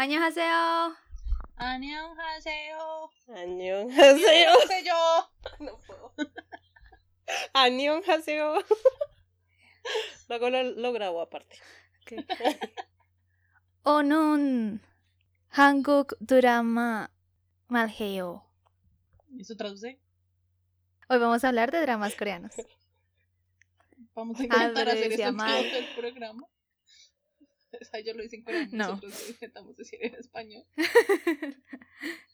안녕하세요. 안녕하세요. 안녕하세요. yo. No puedo. 안녕하세요. Luego lo, lo grabo aparte. 오케이. 오늘 한국 드라마 말해요. ¿Eso traduce? Hoy vamos a hablar de dramas coreanos. Vamos a intentar Abre, hacer se eso llama- todo el programa. Ay, yo lo hice en coreano. No. Nosotros lo intentamos decir en español.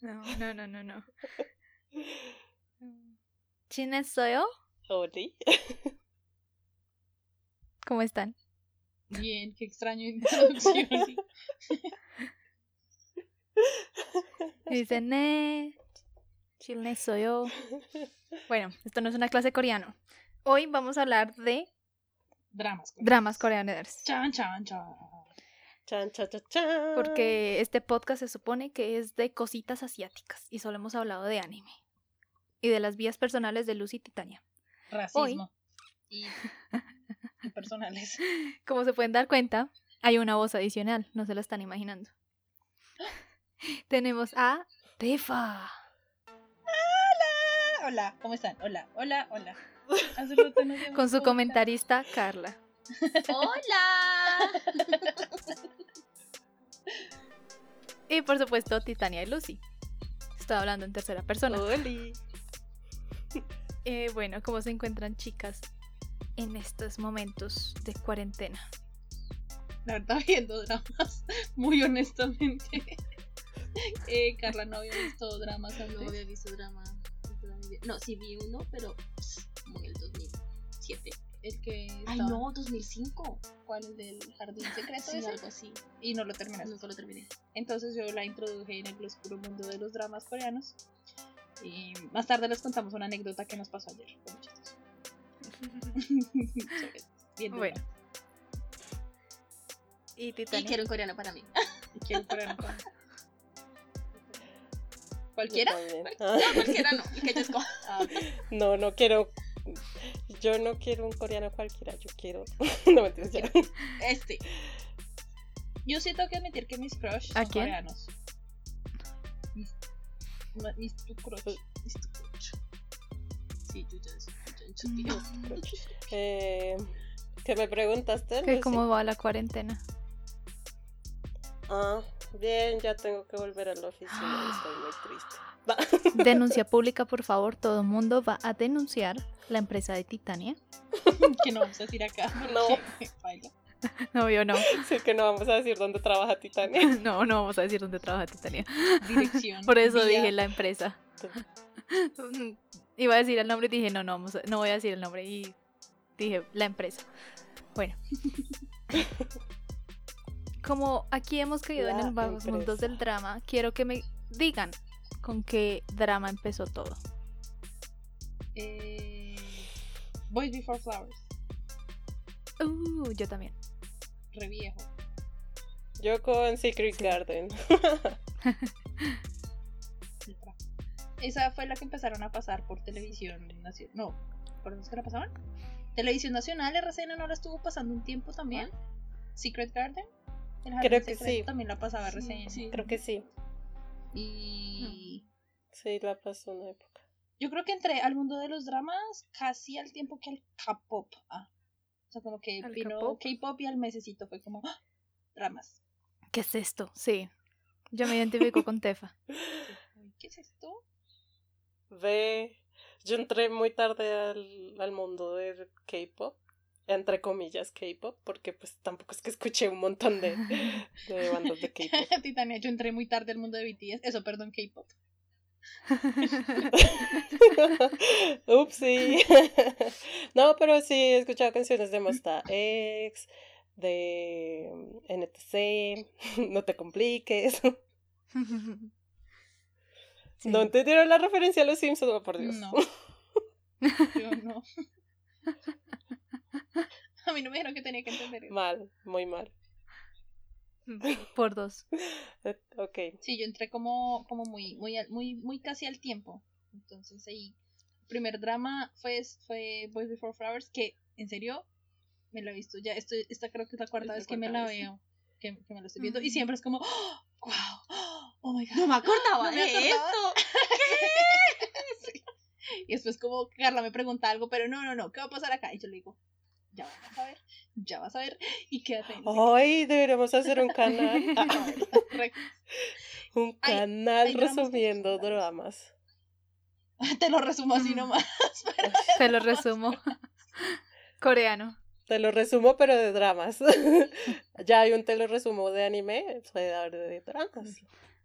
no, no, no, no, no. ¿Quién soy yo? Oli. ¿Cómo están? Bien, qué extraño introducción. Dicen, eh, Chile soy yo. Bueno, esto no es una clase coreano. Hoy vamos a hablar de dramas coreanos. Dramas coreanos. Chan, chan, chan. Chan, chan, chan, chan. Porque este podcast se supone que es de cositas asiáticas y solo hemos hablado de anime. Y de las vías personales de Lucy y Titania. Racismo. Y, y personales. Como se pueden dar cuenta, hay una voz adicional, no se la están imaginando. Tenemos a Tefa. Hola, hola, ¿cómo están? Hola, hola, hola. Con su comentarista Carla. Hola. Y por supuesto Titania y Lucy. Estoy hablando en tercera persona. Oli. Eh, bueno, ¿cómo se encuentran chicas en estos momentos de cuarentena? La verdad, viendo dramas, muy honestamente. Eh, Carla no había visto dramas antes. No había visto drama. No, sí vi uno, pero como en el 2007. El que. Ay, estaba- no, 2005. ¿Cuál es del jardín secreto? Sí, ese? algo así. Y no lo terminaste. Nunca lo terminé. Entonces yo la introduje en el oscuro mundo de los dramas coreanos. Y más tarde les contamos una anécdota que nos pasó ayer. Viendo Bueno. Y Y quiero un coreano para mí. Y quiero un coreano para- ¿Cualquiera? Yo también. No, cualquiera no. El que yo escoja. Ah. No, no quiero. Yo no quiero un coreano cualquiera. Yo quiero. No me entiendes ya. Este. Yo sí tengo que admitir que mis crush ¿A son quién? coreanos. Mis, tu crush. Mis tu crush. Sí, yo ya Mm. Eh, ¿Qué me preguntaste? ¿Qué? ¿Cómo va la cuarentena? Ah, bien, ya tengo que volver a la oficina. Estoy muy triste. Denuncia pública, por favor. Todo el mundo va a denunciar la empresa de Titania. Que no vamos a decir acá. No. No, yo no. Sí, que no vamos a decir dónde trabaja Titania. No, no vamos a decir dónde trabaja Titania. Dirección. Por eso vía- dije la empresa. Iba a decir el nombre y dije, no, no, vamos a- no voy a decir el nombre. Y dije, la empresa. Bueno. Como aquí hemos caído en el vagos mundos del drama, quiero que me digan con qué drama empezó todo. Eh, Boys Before Flowers. Uh, yo también. Re viejo. Yo con Secret Sí. Garden. Esa fue la que empezaron a pasar por televisión nacional. No, ¿por dónde es que la pasaban? Televisión Nacional, RCN no la estuvo pasando un tiempo también. Secret Garden. El Jardín Creo que Secreto sí. También la pasaba Sí, RCN. sí. Creo que sí. Y Sí, la pasó una época. Yo creo que entré al mundo de los dramas casi al tiempo que al K-pop. Ah. O sea, como que ¿Al vino K-pop? Y al mesecito fue como ¡ah! dramas. ¿Qué es esto? Sí. Yo me identifico con Tefa. ¿Qué es esto? Ve, yo entré muy tarde al, al mundo del K-pop, entre comillas K-pop, porque pues tampoco es que escuché un montón de, de bandas de K-pop. Titania, yo entré muy tarde al mundo de BTS. Eso, perdón, K-pop. Upsi. no, pero sí he escuchado canciones de Monsta X, de NTC, No te compliques. Sí. ¿No entendieron la referencia a los Simpsons? Oh, por Dios. No. Yo no. A mí no me dijeron que tenía que entender eso. Mal, muy mal. Por dos. Ok. Sí, yo entré como, como muy, muy, al- muy, muy casi al tiempo. Entonces ahí, primer drama fue, fue Boys Before Flowers, que en serio me la he visto ya. Estoy, esta creo que es la cuarta Es la vez que me la vez, veo, que, que me la estoy viendo. Y siempre es como, ¡Oh! wow, oh my god. No me acordaba No me de acordaba. esto. Sí. Y después como Carla me pregunta algo, pero no, no, no, ¿qué va a pasar acá? Y yo le digo, ya vas a ver, ya vas a ver, y quédate. sé Ay, deberíamos hacer un canal. Ah, un canal hay resumiendo dramas. Te lo resumo así nomás. pero- Te lo resumo. Coreano. Te lo resumo, pero de dramas. ya hay un te lo resumo de anime, puede haber de dramas.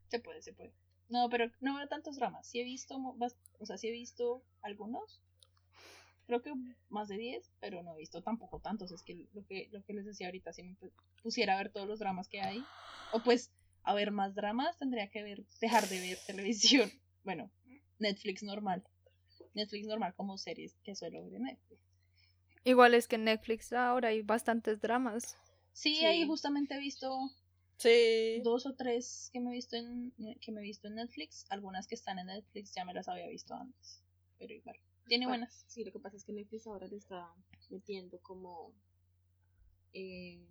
Se puede, se puede. No, pero no veo tantos dramas. Sí he visto, o sea, sí he visto algunos. Creo que más de 10, pero no he visto tampoco tantos. Es que lo que, lo que les decía ahorita, si me pu- pusiera a ver todos los dramas que hay, o pues a ver más dramas, tendría que ver, dejar de ver televisión. Bueno, Netflix normal. Netflix normal como series que suelo ver en Netflix. Igual es que en Netflix ahora hay bastantes dramas. Sí, Sí. ahí justamente he visto Sí. dos o tres que me he visto en que me he visto en Netflix, algunas que están en Netflix ya me las había visto antes, pero igual. Tiene Bueno, buenas. Sí, lo que pasa es que Netflix ahora le está metiendo como. Eh,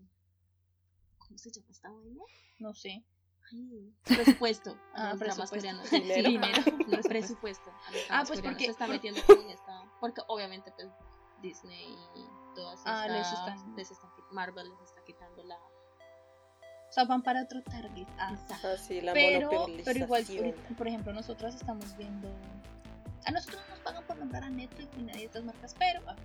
¿Cómo se llama esta vaina? No sé. Ay, presupuesto. Ah, presupuesto. coreanos. Dinero. Sí, Dinero. No es presupuesto. Ah, pues porque- se está metiendo como en esta. Porque obviamente, pues Disney y todas Ah, estas. les están- les están Marvel les está quitando la. O sea, van para otro target. Ah, Exacto. Así la pero, pero igual, por ejemplo, nosotras estamos viendo. A nosotros nombrar a Netflix ni nadie de estas marcas, pero, ah,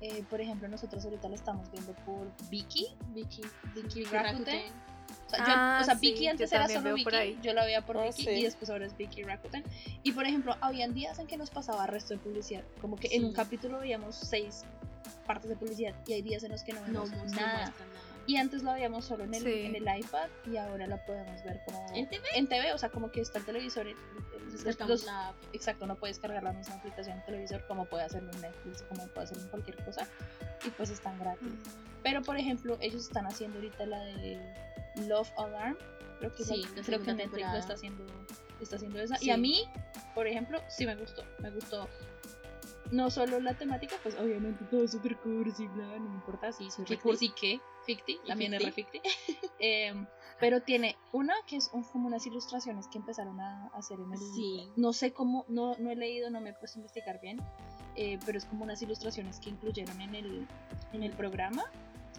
eh, por ejemplo, nosotros ahorita lo estamos viendo por Vicky. Vicky, Vicky Vicky Rakuten. Rakuten. O sea, yo- Ah, o sea, sí, Vicky antes era solo Vicky, yo la veía por Oh, Vicky sí. y después ahora es Vicky Rakuten. Y por ejemplo, habían días en que nos pasaba resto de publicidad, como que en un capítulo veíamos seis partes de publicidad y hay días en los que no vemos no nada. Y antes la veíamos solo en el, Sí. en el iPad y ahora la podemos ver como ¿En TV? en TV, o sea, como que está el televisor. el- el- los- la exacto, no puedes cargar la misma aplicación en televisor como puede hacerlo en Netflix, como puede hacerlo en cualquier cosa. Y pues están gratis. Pero por ejemplo, ellos están haciendo ahorita la de Love Alarm. Creo que, Sí, la creo que Netflix lo está haciendo, está haciendo esa. Y Sí. a mí, por ejemplo, sí me gustó. Me gustó. No solo la temática, pues obviamente todo es súper cursi, bla, no me importa si soy cursi que ficti, ¿Y también es ficti? Em, pero tiene una que es un- como unas ilustraciones que empezaron a hacer en el... Sí. No sé cómo, no, no he leído, no me he puesto a investigar bien, eh, pero es como unas ilustraciones que incluyeron en el, en el programa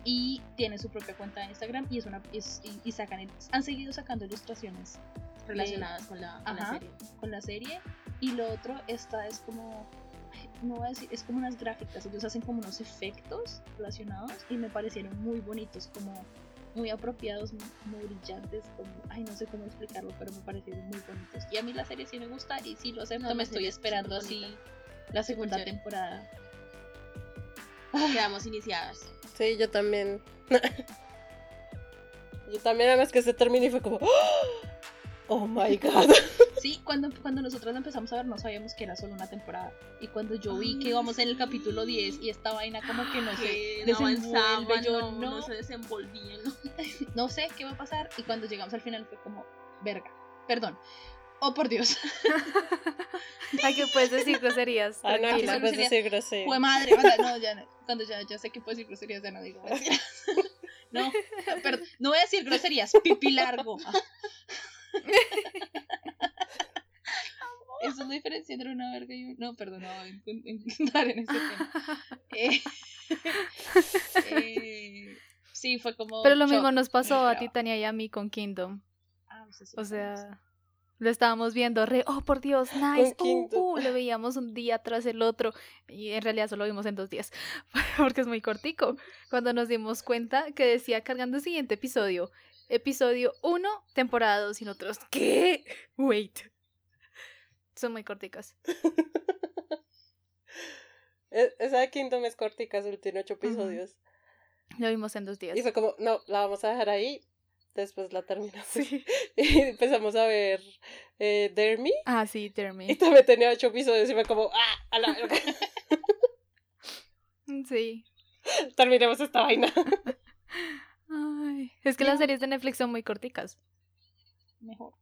y tiene su propia cuenta de Instagram y es una es- y, y sacan han seguido sacando ilustraciones relacionadas con la, con la Ajá. serie. con la serie y lo otro esta es como no voy a decir es como unas gráficas ellos hacen como unos efectos relacionados y me parecieron muy bonitos como muy apropiados muy, muy brillantes como ay no sé cómo explicarlo pero me parecieron muy bonitos y a mí la serie sí me gusta y sí lo acepto No, me estoy esperando así bonita. la segunda temporada Quedamos iniciadas. Sí, yo también. yo también, además que se terminó y fue como. Oh my god. Sí, cuando, cuando nosotros empezamos a ver no sabíamos que era solo una temporada. Y cuando yo vi que Ay, íbamos en el capítulo 10 y esta vaina como que no se Que desenvuelve, avanzaba, yo no, no, no se desenvolvían. no sé qué va a pasar. Y cuando llegamos al final fue como, verga, perdón. Oh, por Dios. Ay, que puedes decir groserías. Ah, no, aquí se decir grosería. Fue madre. o sea, no, ya no. Cuando ya, ya sé que puedo decir groserías, ya no digo groserías. No, perdón, no voy a decir groserías, pipi largo. Eso es la diferencia entre una verga y un... No, perdón, no voy a en- en- entrar en ese tema. Eh, eh, sí, fue como... Pero lo shock, mismo nos no pasó a. Titania y a mí con Kingdom. Ah, sí, sí, O sí. sea, lo estábamos viendo re, oh por Dios, nice, uh, uh, lo veíamos un día tras el otro y en realidad solo lo vimos en dos días porque es muy cortico. Cuando nos dimos cuenta que decía cargando el siguiente episodio, episodio 1, temporada 2 y nosotros, ¿qué? Wait. Son muy corticas. Esa de Kingdom es cortica, solo tiene ocho episodios. Lo vimos en dos días. Y fue como, no, la vamos a dejar ahí. Después la terminamos. Y empezamos a ver eh, Dare Me. Ah, sí, Y Termi. también tenía ocho episodios y fue como, ah, a la. Sí. Terminemos esta vaina. Ay, es que las series de Netflix son muy corticas. Mejor.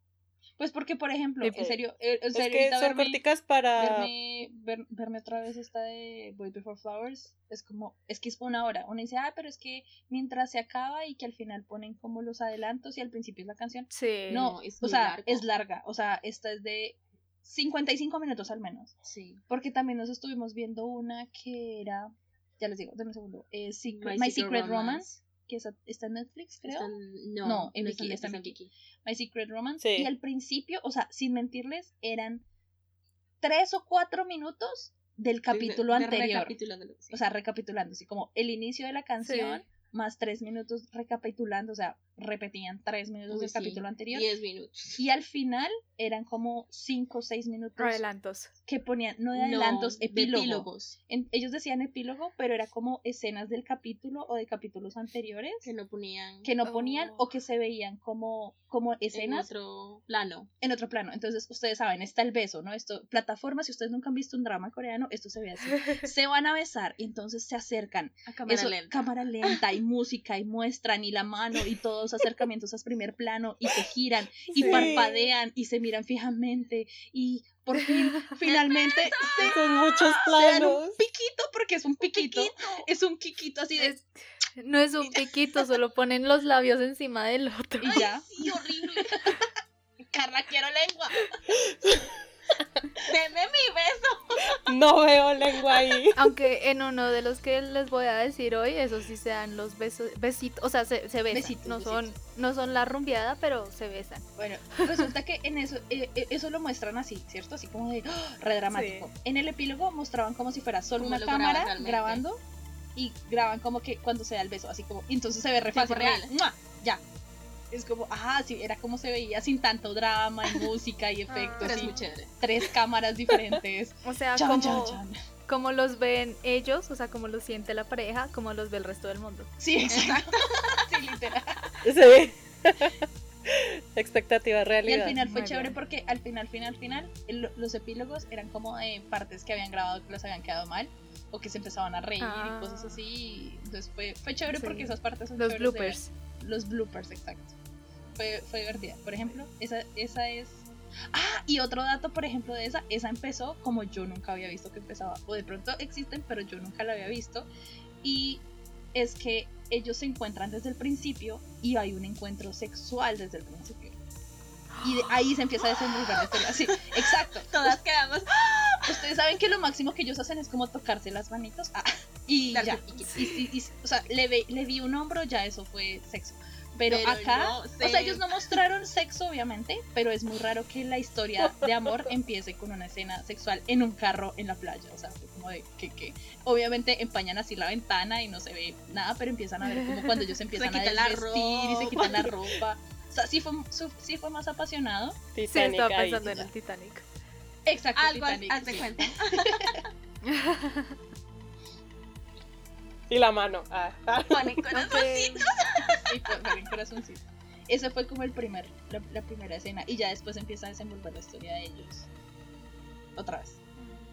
Pues porque, por ejemplo, en serio, eh, en Es serio, que son verme- corticas para... verme, ver- verme otra vez esta de Boy Before Flowers es como, es que es una hora. Uno dice, ah, pero es que mientras se acaba y que al final ponen como los adelantos y al principio es la canción. Sí. No, es o sea, largo. es larga. O sea, esta es de 55 minutos al menos. Sí. Porque también nos estuvimos viendo una que era, ya les digo, denme un segundo, eh, Secret- My My, Secret Secret, Romance, Romance. Que está en Netflix, creo. No, No, en está en. Viki. My Secret Romance. Sí. Y al principio, o sea, sin mentirles, eran tres o cuatro minutos del capítulo De- de anterior. recapitulándolo, sí. O sea, recapitulando, así como el inicio de la canción, más tres minutos recapitulando, o sea, repetían tres minutos Uy, del sí, capítulo anterior. 10 minutos. Y al final eran como cinco o seis minutos Adelantos. que ponían, no de adelantos, No, de epílogo. epílogos. En- ellos decían epílogo, pero era como escenas del capítulo o de capítulos anteriores Que no ponían que no ponían Oh. o que se veían como, como en escenas otro plano. en otro plano. Entonces, ustedes saben, está el beso, ¿no? Esto, plataforma, si ustedes nunca han visto un drama coreano, esto se ve así. Se van a besar y entonces se acercan. A cámara Eso, lenta. cámara lenta y música y muestran y la mano y todos acercamientos a primer plano y se giran y Sí. parpadean y se miran fijamente y por fin, finalmente, se, Con muchos se dan un planos. piquito porque es un piquito. Es un quiquito así de... Es- no es un piquito, solo ponen los labios encima del otro. Y ya. Sí, horrible. Carla, quiero lengua. Deme mi beso. No veo lengua ahí. Aunque en uno de los que les voy a decir hoy, eso sí se dan los besos, besitos, o sea, se, se besan. Besitos, no, besitos. son, no son la rumbeada, pero se besan. Bueno, resulta que en eso, eh, eh, eso lo muestran así, ¿cierto? Así como de ¡ah! re dramático. En el epílogo mostraban como si fuera solo Como una graban cámara grabando y graban como que cuando se da el beso, así como, entonces se ve re fácil, real. ya. Es como, ajá, sí, era como se veía sin tanto drama y música y efectos Pero es y muy chévere. tres cámaras diferentes. O sea, Chan, como, chan, chan. como los ven ellos, o sea, como los siente la pareja, como los ve el resto del mundo. Sí, exacto. sí, literal. Sí. Expectativa Y realidad. al final fue Muy chévere bien. porque al final, final, final, el- los epílogos eran como de partes que habían grabado que les habían quedado mal o que se empezaban a reír Ah. y cosas así. y Entonces fue, fue chévere Sí. porque esas partes son Los bloopers. Los bloopers, exacto. Fue, fue divertida. Por ejemplo, esa, esa es. Ah, y otro dato, por ejemplo, de esa, esa empezó como yo nunca había visto que empezaba. O de pronto existen, pero yo nunca la había visto. Y es que ellos se encuentran desde el principio y hay un encuentro sexual desde el principio. Y de ahí se empieza a desenvolver. Sí, exacto. Todas quedamos. Ustedes saben que lo máximo que ellos hacen es como tocarse las manitos. Ah, y ya. Y, y- y- o sea, le, ve- le vi un hombro, ya eso fue sexo. Pero, Pero acá, no o sé. sea, ellos no mostraron sexo, obviamente, pero es muy raro que la historia de amor empiece con una escena sexual en un carro en la playa. O sea, fue como de que, que obviamente empañan así la ventana y no se ve nada, pero empiezan a ver como cuando ellos empiezan a desvestir y se quitan la ropa. O sea, sí fue, su- sí fue más apasionado. Sí, Titanic estaba ahí. pensando en el Titanic. Exacto, Algo, Titanic, haz de sí. cuenta. Y la mano. Ah, ah. Ponen corazoncitos. Sí, bien corazoncito. Ese fue como el primer, la, la primera escena. Y ya después empieza a desenvolver la historia de ellos. Otra vez.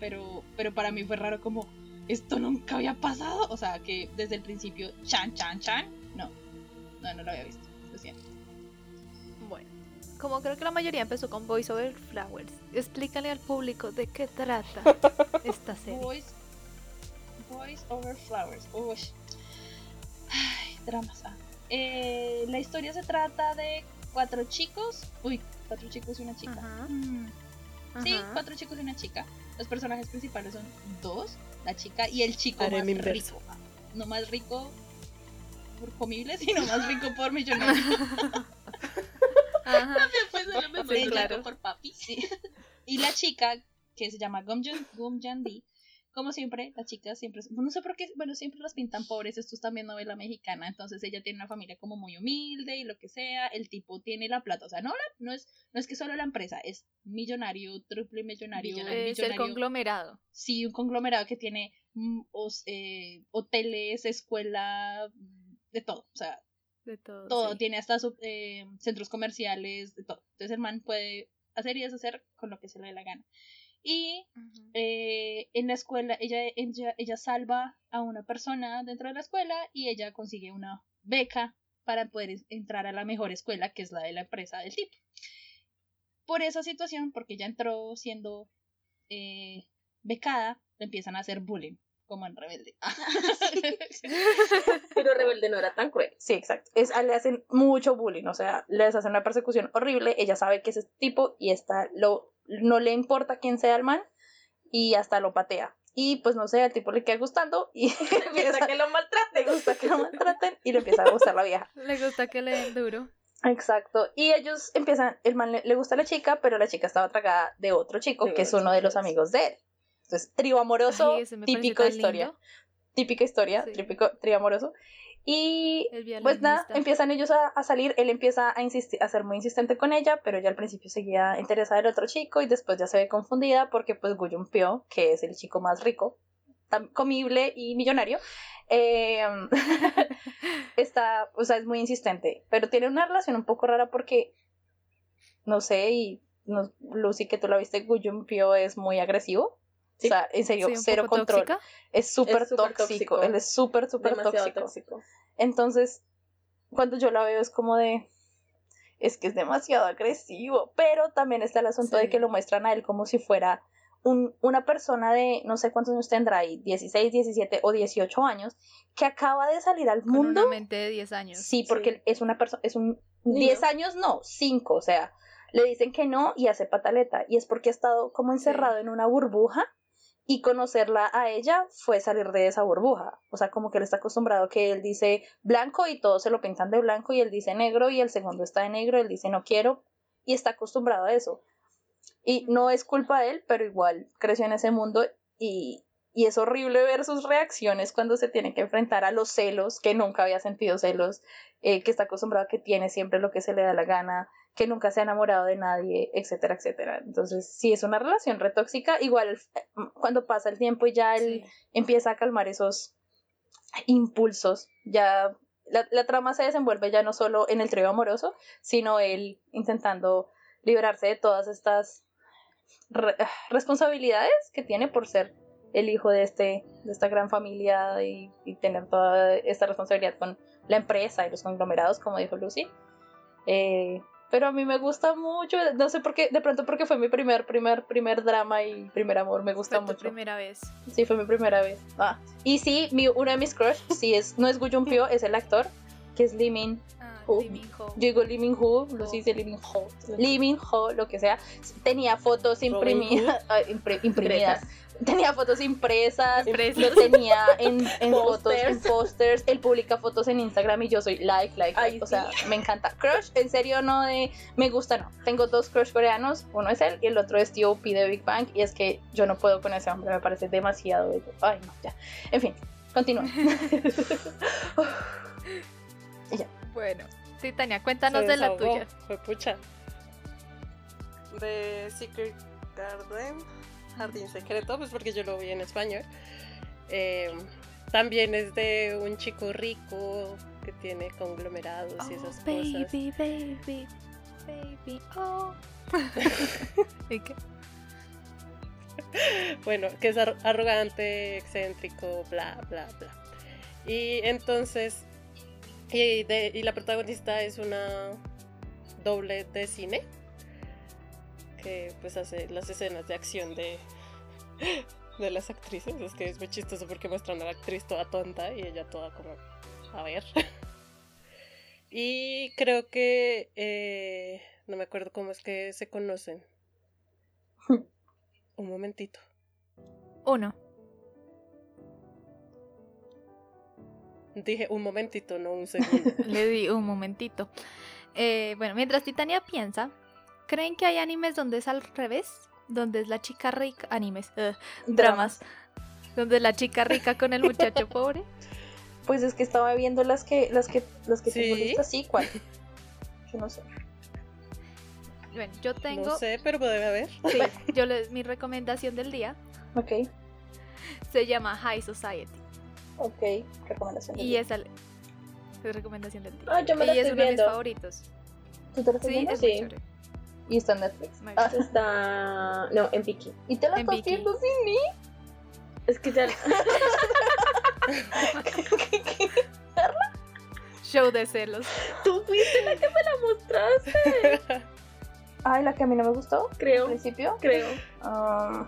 Pero, pero para mí fue raro como, esto nunca había pasado. O sea, que desde el principio, chan, chan, chan. No, no, no lo había visto. Lo siento. Bueno, como creo que la mayoría empezó con Voice Over Flowers, explícale al público de qué trata esta serie. Boys Over Flowers. Uy. Ay, dramas. Ah. Eh, la historia se trata de cuatro chicos. Uy, cuatro chicos y una chica. Ajá, Mm. Sí, ajá. cuatro chicos y una chica. Los personajes principales son dos, la chica y el chico Harem más rico. No más rico por comible, sino más rico por millonario. Ajá. Después solo me Sí, claro. por papi. Sí. Y la chica, que se llama Gum Jun- Gum como siempre, las chicas siempre, no sé por qué, bueno, siempre las pintan pobres, esto es también novela mexicana, entonces ella tiene una familia como muy humilde y lo que sea, el tipo tiene la plata, o sea, no, la- no, es, no es que solo la empresa, es millonario, triple millonario, Millonario. Es el conglomerado. sí, un conglomerado que tiene mm, os- eh, hoteles, escuela, mm, de todo, o sea, De todo. todo, sí. tiene hasta eh, centros comerciales, de todo. Entonces el man puede hacer y deshacer con lo que se le dé la gana. Y eh, en la escuela, ella, ella, ella salva a una persona dentro de la escuela y ella consigue una beca para poder entrar a la mejor escuela, que es la de la empresa del tipo. por esa situación, porque ella entró siendo eh, becada, le empiezan a hacer bullying, como en Rebelde. Pero Rebelde no era tan cruel. Sí, exacto. Es, le hacen mucho bullying, o sea, les hacen una persecución horrible. Ella sabe que es ese tipo y está, lo, no le importa quién sea el man y hasta lo patea. Y pues no sé, al tipo le queda gustando y Le empieza gusta que lo maltraten. le gusta que lo maltraten y le empieza a gustar la vieja. Le gusta que le den duro. Exacto. Y ellos empiezan, el man le, le gusta a la chica, pero la chica estaba tragada de otro chico, De que es uno de los amigos de él. Entonces, trío amoroso, Ay, típico tan historia. Típica historia, Sí. típico trío amoroso. Y pues nada, empiezan ellos a, a salir, él empieza a, insistir, a ser muy insistente con ella, pero ella al principio seguía interesada en el otro chico y después ya se ve confundida porque pues Guyon Pyo, que es el chico más rico, tan comible y millonario, eh, está, o sea, es muy insistente, pero tiene una relación un poco rara porque, no sé, y no, Lucy, que tú la viste, Guyon Pyo es muy agresivo. Sí. O sea, en serio, Sí, cero control. tóxica. Es súper tóxico. tóxico. Él es súper, súper tóxico. tóxico. Entonces, cuando yo la veo es como de, es que es demasiado agresivo, pero también está el asunto de que lo muestran a él como si fuera un, una persona de, no sé cuántos años tendrá ahí, 16, 17 o 18 años, que acaba de salir al Con mundo. una mente de 10 años. Sí, porque Sí. es una persona, es un Niño. 10 años, no, 5, o sea, le dicen que no y hace pataleta, y es porque ha estado como encerrado en una burbuja y conocerla a ella fue salir de esa burbuja, o sea, como que él está acostumbrado que él dice blanco y todos se lo pintan de blanco y él dice negro y el segundo está de negro, él dice no quiero y está acostumbrado a eso. Y no es culpa de él, pero igual creció en ese mundo y, y es horrible ver sus reacciones cuando se tiene que enfrentar a los celos, que nunca había sentido celos, eh, que está acostumbrado a que tiene siempre lo que se le da la gana, que nunca se ha enamorado de nadie, etcétera, etcétera. Entonces, sí, es una relación retóxica. Igual eh, cuando pasa el tiempo y ya él Sí. empieza a calmar esos impulsos, ya la, la trama se desenvuelve ya no solo en el trío amoroso, sino él intentando librarse de todas estas re- ah, responsabilidades que tiene por ser el hijo de este de esta gran familia y, y tener toda esta responsabilidad con la empresa y los conglomerados como dijo Lucy Eh, pero a mí me gusta mucho no sé por qué de pronto porque fue mi primer primer primer drama y primer amor me gusta Fue mucho primera vez. Sí, fue mi primera vez. Ah. Y sí, mi, uno de mis crush, sí es, no es Gu Pyo, es el actor, que es Lee Min Ah, Oh. Lee Min Ho. Yo digo Lee Min Ho, Lucy dice Lee Min Ho. Lee Min Ho, lo que sea. Tenía fotos imprimidas. imprimidas. Tenía fotos impresas. Impresas. Lo tenía en, en fotos, en posters. Él publica fotos en Instagram y yo soy like, like, Ay, like. O sea, sí. me encanta. Crush, en serio, no de me gusta, no. Tengo dos crush coreanos. Uno es él y el otro es T.O.P. de Big Bang. Y es que yo no puedo con ese hombre, me parece demasiado bello. Ay, no, ya. En fin, continúa. Bueno, sí, Tania, cuéntanos Se de la tuya. Fue pucha. De Secret Garden, Jardín Secreto, pues porque yo lo vi en español. Eh, también es de un chico rico que tiene conglomerados y esas cosas. Oh, baby, baby, baby, oh. ¿Y qué? Bueno, que es ar- arrogante, excéntrico, bla, bla, bla. Y entonces, y, de- y la protagonista es una doble de cine que pues hace las escenas de acción de, de las actrices. Es que es muy chistoso porque muestran a la actriz toda tonta y ella toda como, a ver. Y creo que, eh, no me acuerdo cómo es que se conocen. Un momentito. Uno. Dije un momentito, no un segundo. Le di un momentito. Eh, bueno, mientras Titania piensa, ¿creen que hay animes donde es al revés? Donde es la chica rica. Animes. ugh, dramas. Donde la chica rica con el muchacho pobre. Pues es que estaba viendo las que, las que, las que tengo ¿Sí? listas, sí, ¿cuál? Yo no sé. Bueno, yo tengo. No sé, pero debe haber. Sí, yo les, mi recomendación del día Ok, se llama High Society. ok, recomendación. del Y día. esa es recomendación del día. Ah, yo me la y es estoy uno de mis favoritos. ¿Tú te estás Sí, viendo? es muy Sí. chévere. Y está en Netflix. Ah. Está. No, en Vicky. ¿Y te la estás Viki. viendo sin mí? Es que ya. Show de celos. Tú fuiste la que me la mostraste. Ay, la que a mí no me gustó al Creo, principio. creo. Ah,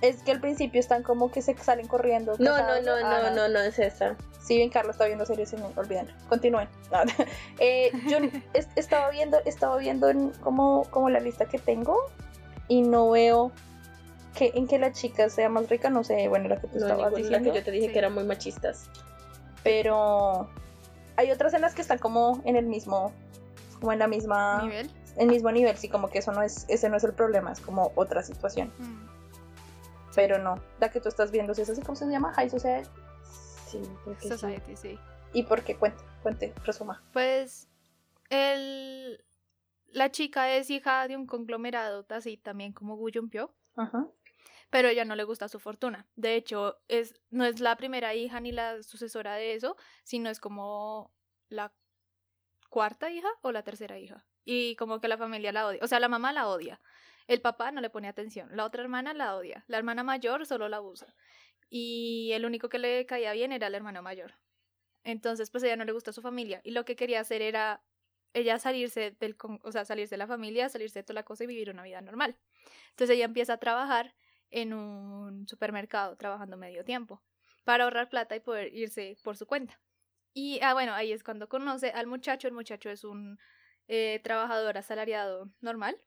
es que al principio están como que se salen corriendo. No, no, casados. no, Ah, no, no, no es esa. Si bien Carlos está viendo series, sin olviden. Continúen. No. Eh, yo es- estaba viendo, estaba viendo en como, como la lista que tengo y no veo que en que la chica sea más rica, no sé, bueno, la que tú No, estabas ninguna, la diciendo, que yo te dije Sí. que eran muy machistas. pero hay otras en las que están como en el mismo, como en la misma, Nivel. en el mismo nivel, sí, como que eso no es, ese no es el problema, es como otra situación, Mm. Pero no, la que tú estás viendo, ¿sí es así como se llama? High Society. Sí, porque sí. Society, sí. ¿Y por qué? Cuente, cuente, resuma. Pues el, la chica es hija de un conglomerado, así también como Guyompio, Ajá. pero ella no le gusta su fortuna. De hecho, es, no es la primera hija ni la sucesora de eso, sino es como la cuarta hija o la tercera hija. Y como que la familia la odia. O sea, la mamá la odia. El papá no le pone atención. La otra hermana la odia. La hermana mayor solo la abusa. Y el único que le caía bien era el hermano mayor. Entonces, pues ella no le gustó su familia. Y lo que quería hacer era ella salirse del, o sea, salirse de la familia, salirse de toda la cosa y vivir una vida normal. Entonces ella empieza a trabajar en un supermercado, trabajando medio tiempo, para ahorrar plata y poder irse por su cuenta. Y ah, bueno, ahí es cuando conoce al muchacho. El muchacho es un eh, trabajador asalariado normal,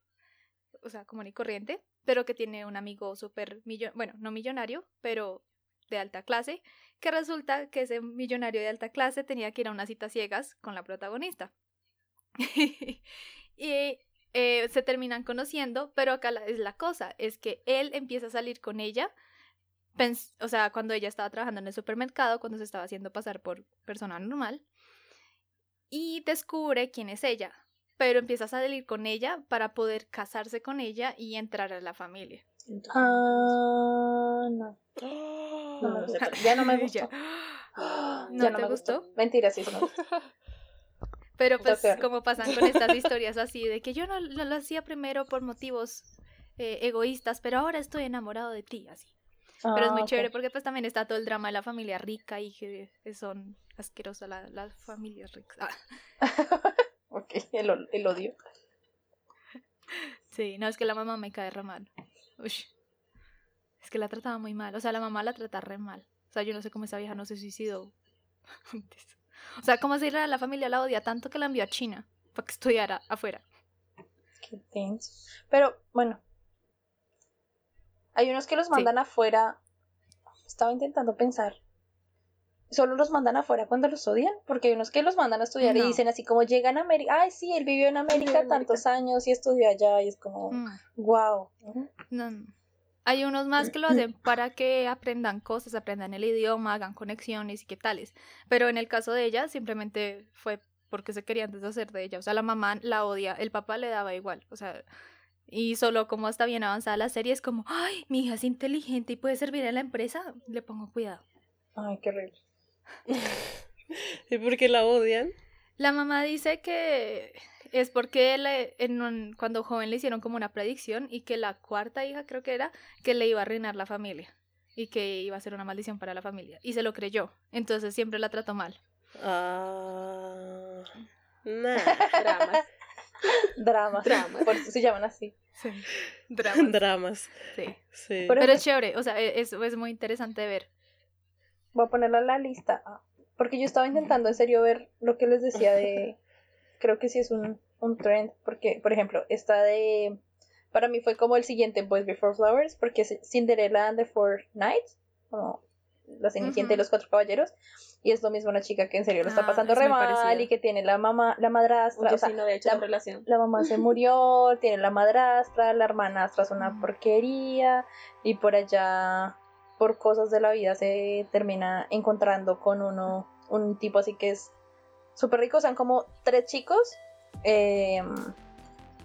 o sea, común y corriente, pero que tiene un amigo súper, millo- bueno, no millonario, pero de alta clase, que resulta que ese millonario de alta clase tenía que ir a unas citas ciegas con la protagonista. y eh, se terminan conociendo, pero acá la- es la cosa, es que él empieza a salir con ella, o sea, cuando ella estaba trabajando en el supermercado, cuando se estaba haciendo pasar por persona normal, y descubre quién es ella, pero empieza a salir con ella para poder casarse con ella y entrar a la familia. Ah, no. No me No, no sé Ya no me gustó. ¿No Ya te me gustó? Mentira, sí, sí gustó. Pero pues como pasan con estas historias así de que yo no, no lo hacía primero por motivos eh, egoístas, pero ahora estoy enamorado de ti, así. Pero es muy Ah, ok. chévere porque pues también está todo el drama de la familia rica y que son asquerosas la- las familias ricas. Ah, Ok, el, odio. sí, no, es que la mamá me cae re mal. Ush. Es que la trataba muy mal. O sea, la mamá la trata re mal. O sea, yo no sé cómo esa vieja no se suicidó. antes. o sea, cómo si la, la familia la odia tanto que la envió a China para que estudiara afuera. Qué tenso. Pero bueno. Hay unos que los mandan afuera. Estaba intentando pensar. ¿Solo los mandan afuera cuando los odian? Porque hay unos que los mandan a estudiar y dicen así como llegan a América. Ay, sí, él vivió en América tantos años y estudió allá. Y es como, Mm. wow. No, no. Hay unos más que lo hacen para que aprendan cosas, aprendan el idioma, hagan conexiones y qué tales. Pero en el caso de ella, simplemente fue porque se querían deshacer de ella. O sea, la mamá la odia, el papá le daba igual. O sea, y solo como está bien avanzada la serie, es como, ay, mi hija es inteligente y puede servir a la empresa, le pongo cuidado. Ay, qué horrible. ¿Y por qué la odian? La mamá dice que es porque le- en un- cuando joven le hicieron como una predicción y que la cuarta hija creo que era que le iba a arruinar la familia y que iba a ser una maldición para la familia y se lo creyó, entonces siempre la trató mal. Ah. Nah. Dramas. Dramas. Dramas. Por eso se llaman así. Sí. Dramas. Dramas. Sí. Sí. Pero- Pero es chévere, o sea, e- es, es muy interesante ver. Voy a ponerla en la lista. ah, Porque yo estaba intentando en serio ver lo que les decía de. Creo que sí es un, un trend. Porque, por ejemplo, esta de. Para mí fue como el siguiente Boys Before Flowers. Porque es Cinderella and the Four Knights. Como la Cenicienta y Ujú. los Cuatro Caballeros. Y es lo mismo una chica que en serio lo está Ah, pasando es re mal. parecido. Y que tiene la mamá, la madrastra. Yo o sea, sí no había hecho la- la relación. la mamá se murió, tiene la madrastra, la hermanastra es una porquería y por allá, por cosas de la vida, se termina encontrando con uno, un tipo así que es súper rico, son como tres chicos, eh,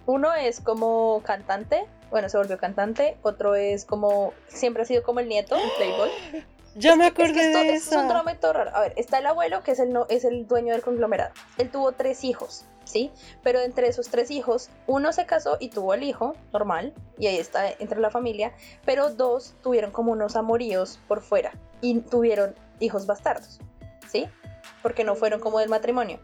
uno es como cantante, bueno, se volvió cantante, otro es como, siempre ha sido como el nieto, un playboy, Ya me es que acordé esto, de esto es un esa. drama y todo raro. A ver, está el abuelo, que es el, no, es el dueño del conglomerado. Él tuvo tres hijos, ¿sí? Pero entre esos tres hijos, uno se casó y tuvo el hijo, normal, y ahí está entre la familia, pero dos tuvieron como unos amoríos por fuera y tuvieron hijos bastardos, ¿sí? Porque no fueron como del matrimonio.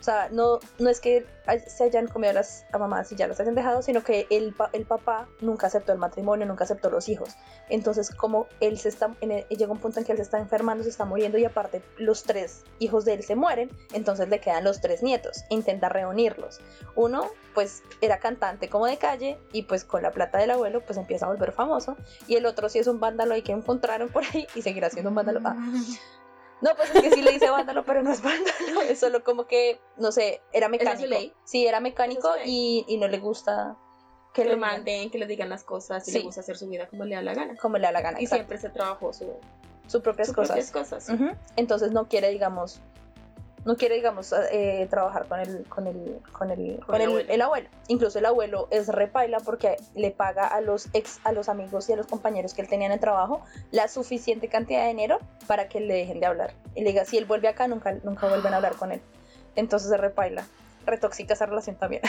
O sea, no, no es que se hayan comido las a mamás y ya las hayan dejado, sino que el, el papá nunca aceptó el matrimonio, nunca aceptó los hijos. Entonces, como él se está, el- llega un punto en que él se está enfermando, se está muriendo y aparte los tres hijos de él se mueren, entonces le quedan los tres nietos. Intenta reunirlos. Uno, pues, era cantante como de calle y pues con la plata del abuelo, pues empieza a volver famoso. Y el otro sí es un vándalo ahí que encontraron por ahí y seguirá siendo un vándalo. Ah, no, pues es que sí le dice vándalo, pero no es vándalo. Es solo como que, no sé, era es mecánico. Sí, era mecánico es y, y no le gusta Que que le digan manden, que le digan las cosas y Sí. le gusta hacer su vida como le da la gana. como le da la gana. Y exacto. siempre se trabajó su, sus propias sus cosas. propias cosas. Ujú. Entonces no quiere, digamos, no quiere, digamos, eh, trabajar con el, con el, con el, con el el, abuelo. el abuelo. Incluso el abuelo es repaila porque le paga a los ex, a los amigos y a los compañeros que él tenía en el trabajo la suficiente cantidad de dinero para que le dejen de hablar. Y le diga, si él vuelve acá, nunca, nunca vuelven a hablar con él. Entonces es repaila. Retóxica esa relación también.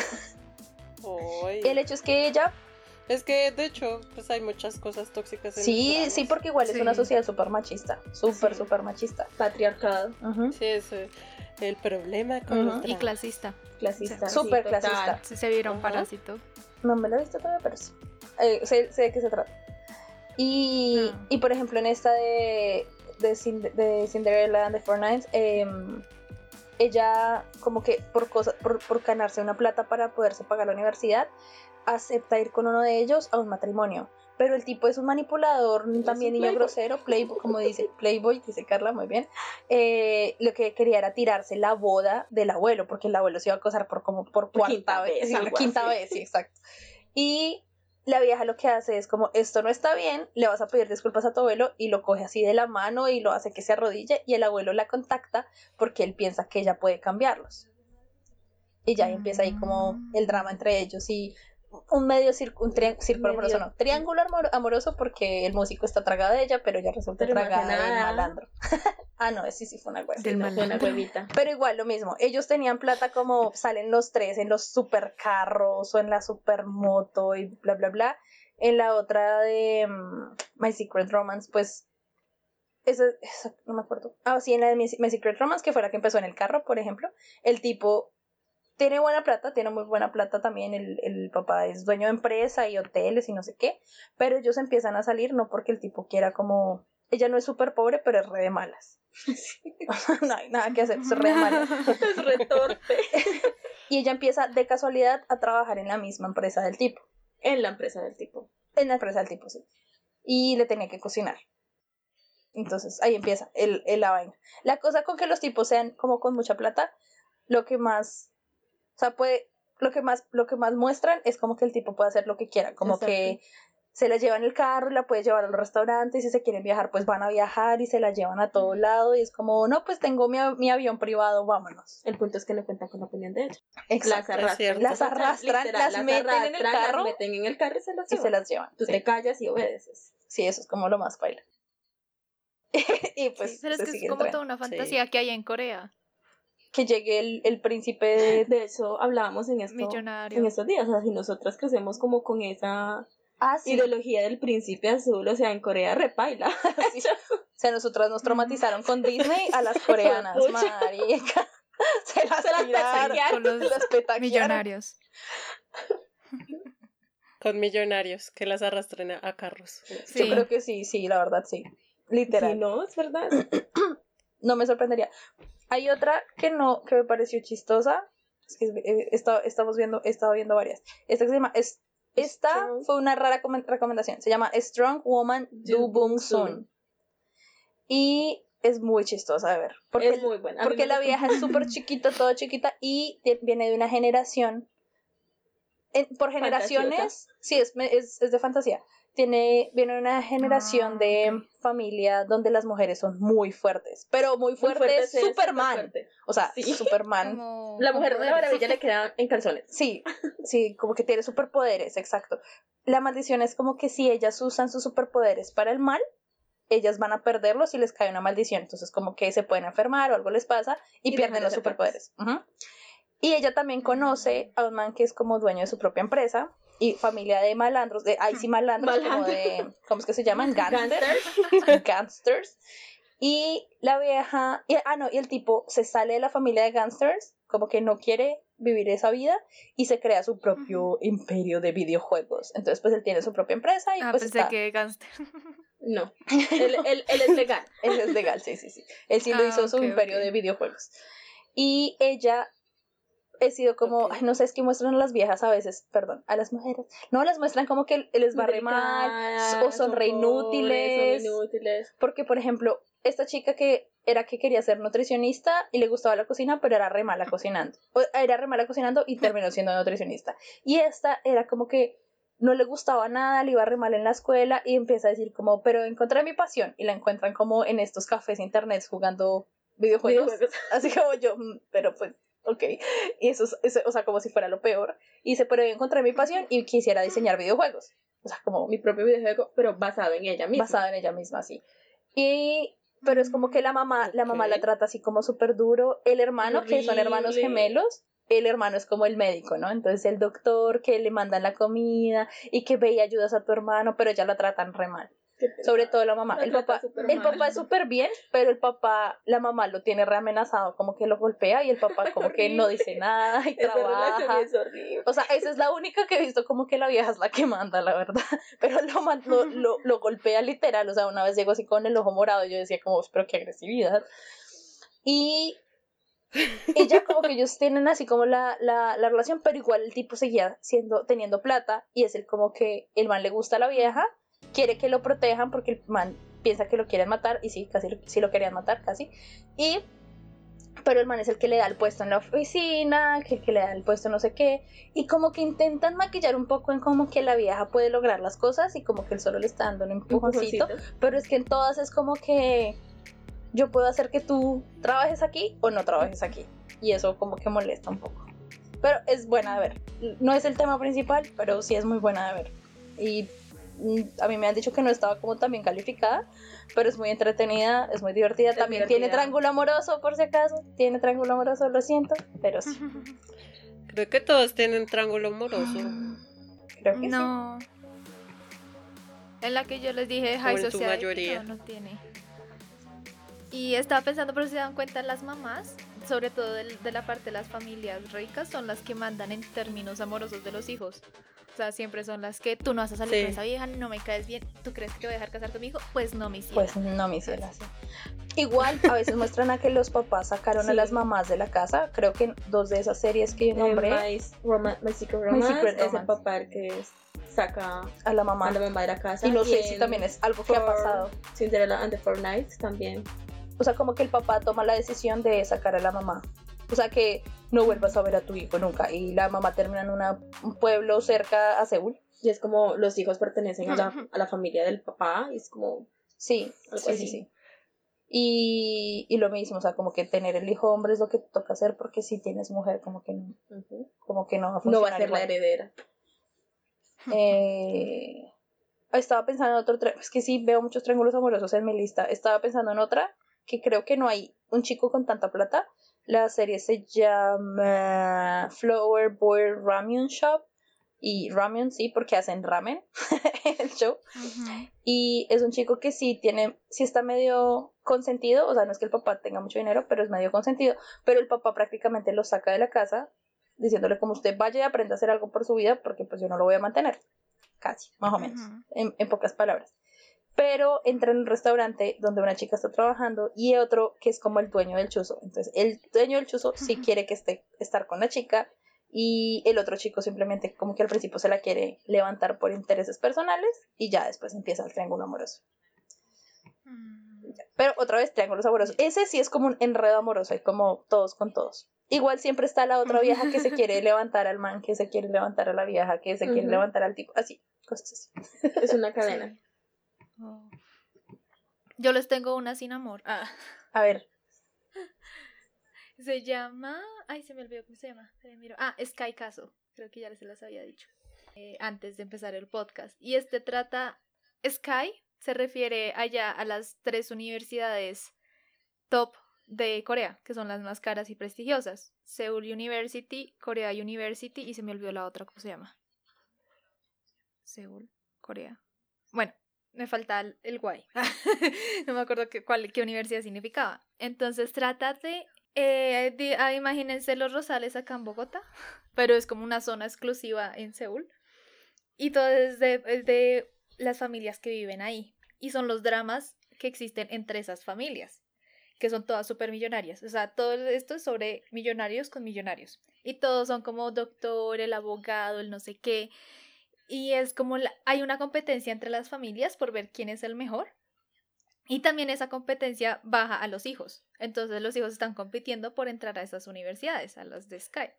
Ay. El hecho es que ella, Es que de hecho, pues hay muchas cosas tóxicas en sí, sí, porque igual es Sí. una sociedad súper machista. Súper, Sí. súper machista. Patriarcado. Sí, es eh, el problema con Ujú. los Y clasista. clasista. Súper sí, clasista. Si se vieron Ajá. parásito. No me lo he visto todavía, pero sí. Eh, sé, sé de qué se trata. Y, Ah. y por ejemplo, en esta de, de, de Cinderella and the Four Knights, em, ella como que por, cosa, por, por ganarse una plata para poderse pagar la universidad, acepta ir con uno de ellos a un matrimonio. Pero el tipo es un manipulador, también niño playboy. grosero, playboy, como dice Playboy, dice Carla, muy bien. Eh, lo que quería era tirarse la boda del abuelo, porque el abuelo se iba a casar por como por cuarta vez, vez, quinta vez, sí, exacto. Y la vieja lo que hace es como, esto no está bien, le vas a pedir disculpas a tu abuelo y lo coge así de la mano y lo hace que se arrodille y el abuelo la contacta porque él piensa que ella puede cambiarlos. Y ya empieza ahí como el drama entre ellos y un medio círculo, un amoroso, no, triángulo amor- amoroso porque el músico está tragado de ella, pero ella resulta Pero tragada del malandro. ah, no, sí, sí fue una. Del fue una huevita. Pero igual lo mismo, ellos tenían plata como salen los tres en los supercarros o en la supermoto y bla bla bla. En la otra de mm, My Secret Romance, pues esa, esa- no me acuerdo. Ah, sí, en la de My, My Secret Romance, que fue la que empezó en el carro, por ejemplo, el tipo tiene buena plata, tiene muy buena plata también, el, el papá es dueño de empresa y hoteles y no sé qué, pero ellos empiezan a salir no porque el tipo quiera como... Ella no es súper pobre, pero es re de malas. no hay nada que hacer, es re de malas. Es retorpe. Y ella empieza de casualidad a trabajar en la misma empresa del tipo. En la empresa del tipo. En la empresa del tipo, sí. Y le tenía que cocinar. Entonces ahí empieza el, el- la vaina. La cosa con que los tipos sean como con mucha plata, lo que más, o sea, puede, lo que más, lo que más muestran es como que el tipo puede hacer lo que quiera, como que se la lleva en el carro y la puede llevar a los restaurantes, y si se quieren viajar, pues van a viajar y se la llevan a todo lado y es como, no, pues tengo mi, mi avión privado, vámonos. El punto es que no cuentan con la opinión de ella. Exacto. Las arrastran. Las arrastran, literal, las meten en el arrastran, carro. Las meten en el carro y se las Y se llevan. las llevan. Tú sí. te callas y obedeces. Sí, eso es como lo más baila. y pues Pero es se que es como toda una fantasía que hay en Corea. Que llegue el, el príncipe de... De eso hablábamos en esto. Millonario. En estos días, o sea, si nosotras crecemos como con esa Ah, sí. ideología del príncipe azul, o sea, en Corea repaila. Sí. O sea, nosotras nos traumatizaron con Disney a las coreanas, marica. Se las Se las petaquearon. Con los las petaquearon. millonarios. Con millonarios que las arrastren a, carros. Sí. Yo creo que sí, sí, la verdad, sí. Literal. No, es verdad. no me sorprendería. Hay otra que no, que me pareció chistosa. Es que eh, esta- estamos viendo, he estado viendo varias. Esta que se llama, es, esta Strong. fue una rara comen- recomendación. Se llama Strong Woman Do Boom Soon. Y es muy chistosa de ver. Porque, es muy buena. Porque la gusta vieja es súper chiquita, toda chiquita, y viene de una generación. En- por generaciones, sí, es, es, es de fantasía. Tiene, viene una generación Ah, de ok. familia donde las mujeres son muy fuertes, pero muy Muy fuertes, fuerte, Superman. fuerte. O sea, Sí. Superman. Como La mujer de la maravilla le queda en calzones. Sí, sí, como que tiene superpoderes, exacto. La maldición es como que si ellas usan sus superpoderes para el mal, ellas van a perderlos y les cae una maldición. Entonces, como que se pueden enfermar o algo les pasa y, Y pierden los superpoderes. Y ella también conoce a un man que es como dueño de su propia empresa y familia de malandros, de ahí sí malandros, como de, ¿cómo es que se llaman? Gangsters. Gangsters. Y la vieja, y- ah, no, y el tipo se sale de la familia de gangsters como que no quiere vivir esa vida y se crea su propio imperio de videojuegos. Entonces, pues él tiene su propia empresa y Ah, pues pensé está- que gangster. No, él, él, él es legal. Él es legal, sí, sí, sí. Él sí lo Ah, hizo su ok, imperio de videojuegos. Y ella he sido como, ay, no sé, es que muestran a las viejas a veces, perdón, a las mujeres. No, las muestran como que les va re mal, o son re inútiles. Son inútiles. Porque, por ejemplo, esta chica que era que quería ser nutricionista y le gustaba la cocina, pero era re mala cocinando. O, Era re mala cocinando y terminó siendo nutricionista. Y esta era como que no le gustaba nada, le iba re mal en la escuela y empieza a decir como, pero encontré mi pasión y la encuentran como en estos cafés internet jugando videojuegos. Videojuegos. Así como yo, "Mm, pero pues, ok. Y eso es, eso- o sea, como si fuera lo peor. Y dice, pero encontré mi pasión y quisiera diseñar videojuegos. O sea, como Mi propio videojuego, pero basado en ella misma. basada en ella misma, sí. Y pero es como que la mamá, la mamá la trata así como súper duro. El hermano, que son hermanos gemelos, el hermano es como el médico, ¿no? Entonces el doctor que le mandan la comida y que ve y ayudas a tu hermano, pero ella la tratan re mal. Sobre todo la mamá. El papá, el papá es súper bien, pero el papá, la mamá lo tiene re amenazado, como que lo golpea y el papá como que no dice nada y Esa trabaja. es. O sea, esa es la única que he visto como que la vieja es la que manda, la verdad. Pero lo, lo, lo golpea literal. O sea, una vez llegó así con el ojo morado y yo decía como, pero qué agresividad. Y ella como que ellos tienen así como la, la, la relación, pero igual el tipo seguía siendo, teniendo plata y es el como que el man le gusta a la vieja, quiere que lo protejan porque el man piensa que lo quieren matar y sí, casi sí lo querían matar, casi. Y pero el man es el que le da el puesto en la oficina, que el que le da el puesto no sé qué, y como que intentan maquillar un poco en como que la vieja puede lograr las cosas y como que él solo le está dando un empujoncito, pero es que en todas es como que yo puedo hacer que tú trabajes aquí o no trabajes aquí, y eso como que molesta un poco. Pero es buena de ver, no es el tema principal, pero sí es muy buena de ver. Y a mí me han dicho que no estaba como tan bien calificada, pero es muy entretenida, es muy divertida. Es También tiene triángulo amoroso, por si acaso. Tiene triángulo amoroso, lo siento, pero sí, Creo que todos tienen triángulo amoroso. creo que sí. No. En la que yo les dije High Society, mayoría. no, no tiene. Y estaba pensando, pero si se dan cuenta, las mamás, sobre todo de, la parte de las familias ricas, son las que mandan en términos amorosos de los hijos. O sea, siempre son las que tú no vas a salir Sí. con esa vieja, no me caes bien, ¿tú crees que te voy a dejar casar con mi hijo? Pues no, mi ciela. Pues no, mi ciela, sí. Igual, a veces muestran a que los papás sacaron a Sí. las mamás de la casa. Creo que en dos de esas series que yo nombré, My, Roma- My Secret My Romance Secret es el Romance. papá el que saca a la mamá. a la mamá de la casa. Y no sé si también es algo que ha pasado. Cinderella and the Four Knights también. O sea, como que el papá toma la decisión de sacar a la mamá. O sea, que no vuelvas a ver a tu hijo nunca. Y la mamá termina en una- un pueblo cerca a Seúl. Y es como los hijos pertenecen a la, a la familia del papá. Y es como. Sí, Algo sí, sí, así. sí. Y, y lo mismo, o sea, como que tener el hijo hombre es lo que te toca hacer porque si tienes mujer, como que no, como que no va a No funcionar va a ser la heredera. Eh, estaba pensando en otro, es que sí veo muchos triángulos amorosos en mi lista. Estaba pensando en otra que creo que no hay un chico con tanta plata. La serie se llama Flower Boy Ramen Shop. Y ramen sí porque hacen ramen el show. Y es un chico que sí tiene, sí está medio consentido, o sea, no es que el papá tenga mucho dinero, pero es medio consentido, pero el papá prácticamente lo saca de la casa diciéndole como usted vaya y aprenda a hacer algo por su vida porque pues yo no lo voy a mantener, casi, más o menos, en, en pocas palabras. Pero entra en un restaurante donde una chica está trabajando y otro que es como el dueño del chuzo. Entonces, el dueño del chuzo sí quiere que esté estar con la chica y el otro chico simplemente como que al principio se la quiere levantar por intereses personales y ya después empieza el triángulo amoroso. Mm. Pero otra vez, triángulos amorosos. Ese sí es como un enredo amoroso, hay como todos con todos. Igual siempre está la otra vieja que se quiere levantar al man, que se quiere levantar a la vieja, que se quiere levantar al tipo, así, cosas así. Es una cadena. Oh. Yo les tengo una sin amor. Ah. A ver, Se llama. Ay, se me olvidó cómo se llama. Ah, Sky Caso. Creo que ya les se las había dicho. eh, antes de empezar el podcast. Y este trata. Sky se refiere allá a las tres universidades top de Corea, que son las más caras y prestigiosas. Seoul University, Korea University y se me olvidó la otra, ¿cómo se llama? Seúl, Corea. Bueno, me falta el, guay. no me acuerdo qué, cuál, qué universidad significaba. Entonces trata de Eh, ah, imagínense los rosales acá en Bogotá, pero es como una zona exclusiva en Seúl. Y todo es de, es de las familias que viven ahí. Y son los dramas que existen entre esas familias, que son todas súper millonarias. O sea, todo esto es sobre millonarios con millonarios. Y todos son como doctor, el abogado, el no sé qué. Y es como la- hay una competencia entre las familias por ver quién es el mejor. Y también esa competencia baja a los hijos. Entonces los hijos están compitiendo por entrar a esas universidades, a las de Sky.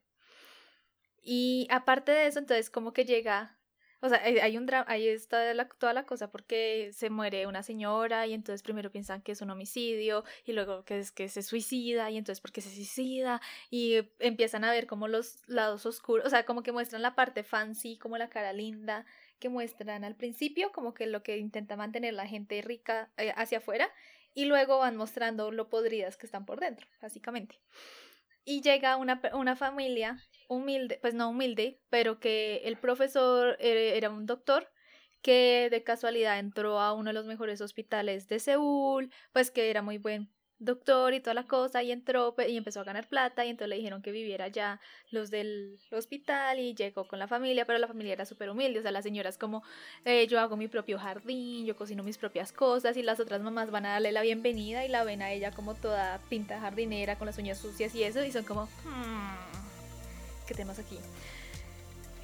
Y aparte de eso, entonces como que llega, o sea, hay un drama, ahí está toda la cosa porque se muere una señora y entonces primero piensan que es un homicidio y luego que es que se suicida y entonces porque se suicida y empiezan a ver como los lados oscuros, o sea, como que muestran la parte fancy, como la cara linda que muestran al principio, como que lo que intenta mantener la gente rica eh, hacia afuera y luego van mostrando lo podridas que están por dentro, básicamente. Y llega una, una familia humilde, pues no humilde, pero que el profesor eh, era un doctor que de casualidad entró a uno de los mejores hospitales de Seúl, pues que era muy buen doctor y toda la cosa, y entró y empezó a ganar plata, y entonces le dijeron que viviera allá los del hospital, y llegó con la familia, pero la familia era súper humilde, o sea, la señora es como, eh, yo hago mi propio jardín, yo cocino mis propias cosas, y las otras mamás van a darle la bienvenida, y la ven a ella como toda pinta jardinera, con las uñas sucias y eso, y son como, "Hmm, ¿qué tenemos aquí?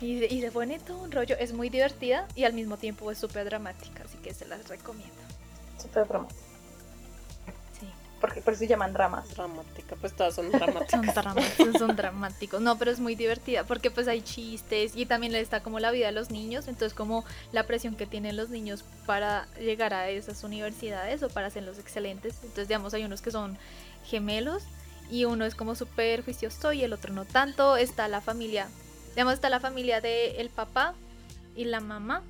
Y, se- y se pone todo un rollo, es muy divertida y al mismo tiempo es súper dramática, así que se las recomiendo. Súper dramático. Sí. Porque por eso se llaman dramas. Dramática, pues todas son Son, dramáticas. dramáticos, son dramáticos. No, pero es muy divertida porque pues hay chistes y también le está como la vida de los niños, entonces como la presión que tienen los niños para llegar a esas universidades o para hacerlos excelentes. Entonces, digamos, hay unos que son gemelos y uno es como súper juicioso y el otro no tanto. Está la familia, digamos, está la familia de el papá y la mamá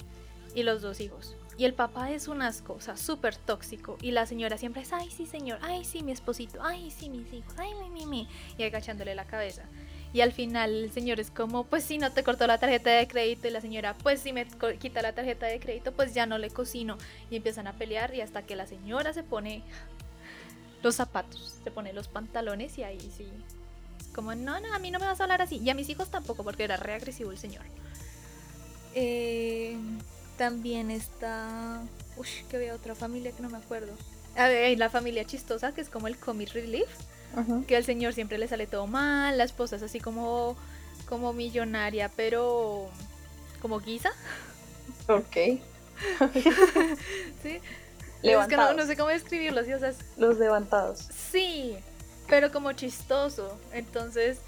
y los dos hijos. Y el papá es un asco, o sea, súper tóxico. Y la señora siempre es, ay, sí, señor, ay, sí, mi esposito, ay, sí, mis hijos, ay, mi, mi, mi. Y agachándole la cabeza. Y al final el señor es como, pues si no te cortó la tarjeta de crédito. Y la señora, pues si me quita la tarjeta de crédito, pues ya no le cocino. Y empiezan a pelear y hasta que la señora se pone los zapatos, se pone los pantalones y ahí sí. Como, no, no, a mí no me vas a hablar así. Y a mis hijos tampoco, porque era re agresivo el señor. Eh, también está. Uy, que había otra familia que no me acuerdo. A ver, hay la familia chistosa, que es como el comic relief. Que al señor siempre le sale todo mal. La esposa es así como, como millonaria, pero. como guisa. Ok. Sí. Es que no, sé cómo describirlo. ¿sí? O sea, es- Los levantados. Sí, pero como chistoso. Entonces,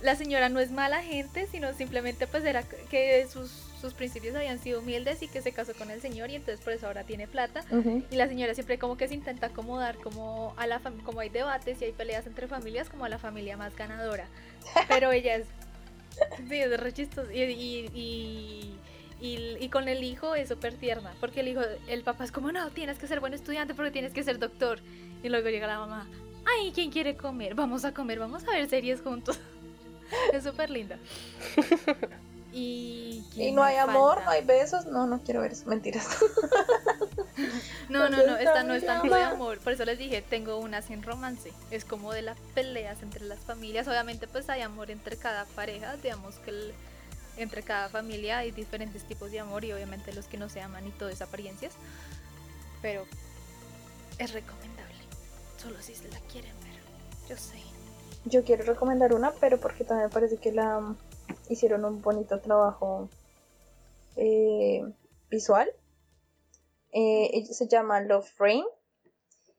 la señora no es mala gente, sino simplemente pues era que sus, sus principios habían sido humildes y que se casó con el señor y entonces por eso ahora tiene plata. Y la señora siempre como que se intenta acomodar como a la como hay debates y hay peleas entre familias como a la familia más ganadora. Pero ella es sí, es re chistoso y, y, y, y- y con el hijo es súper tierna, porque el hijo, el papá es como, no, tienes que ser buen estudiante porque tienes que ser doctor. Y luego llega la mamá, ay, ¿quién quiere comer? Vamos a comer, vamos a ver series juntos. es súper linda. Y, Y ¿quién no hay amor, no hay besos. No, no quiero ver eso. Mentiras. No, no, ¿Dónde no, está esta no mi es tanto de amor. Por eso les dije, tengo una sin romance. Es como de las peleas entre las familias. Obviamente, pues hay amor entre cada pareja. Digamos que el- entre cada familia hay diferentes tipos de amor y obviamente los que no se aman y todo es apariencias. Pero es recomendable. Solo si se la quieren ver. Yo sé. Yo quiero recomendar una, pero porque también parece que la hicieron un bonito trabajo eh, visual. Eh, se llama Love Rain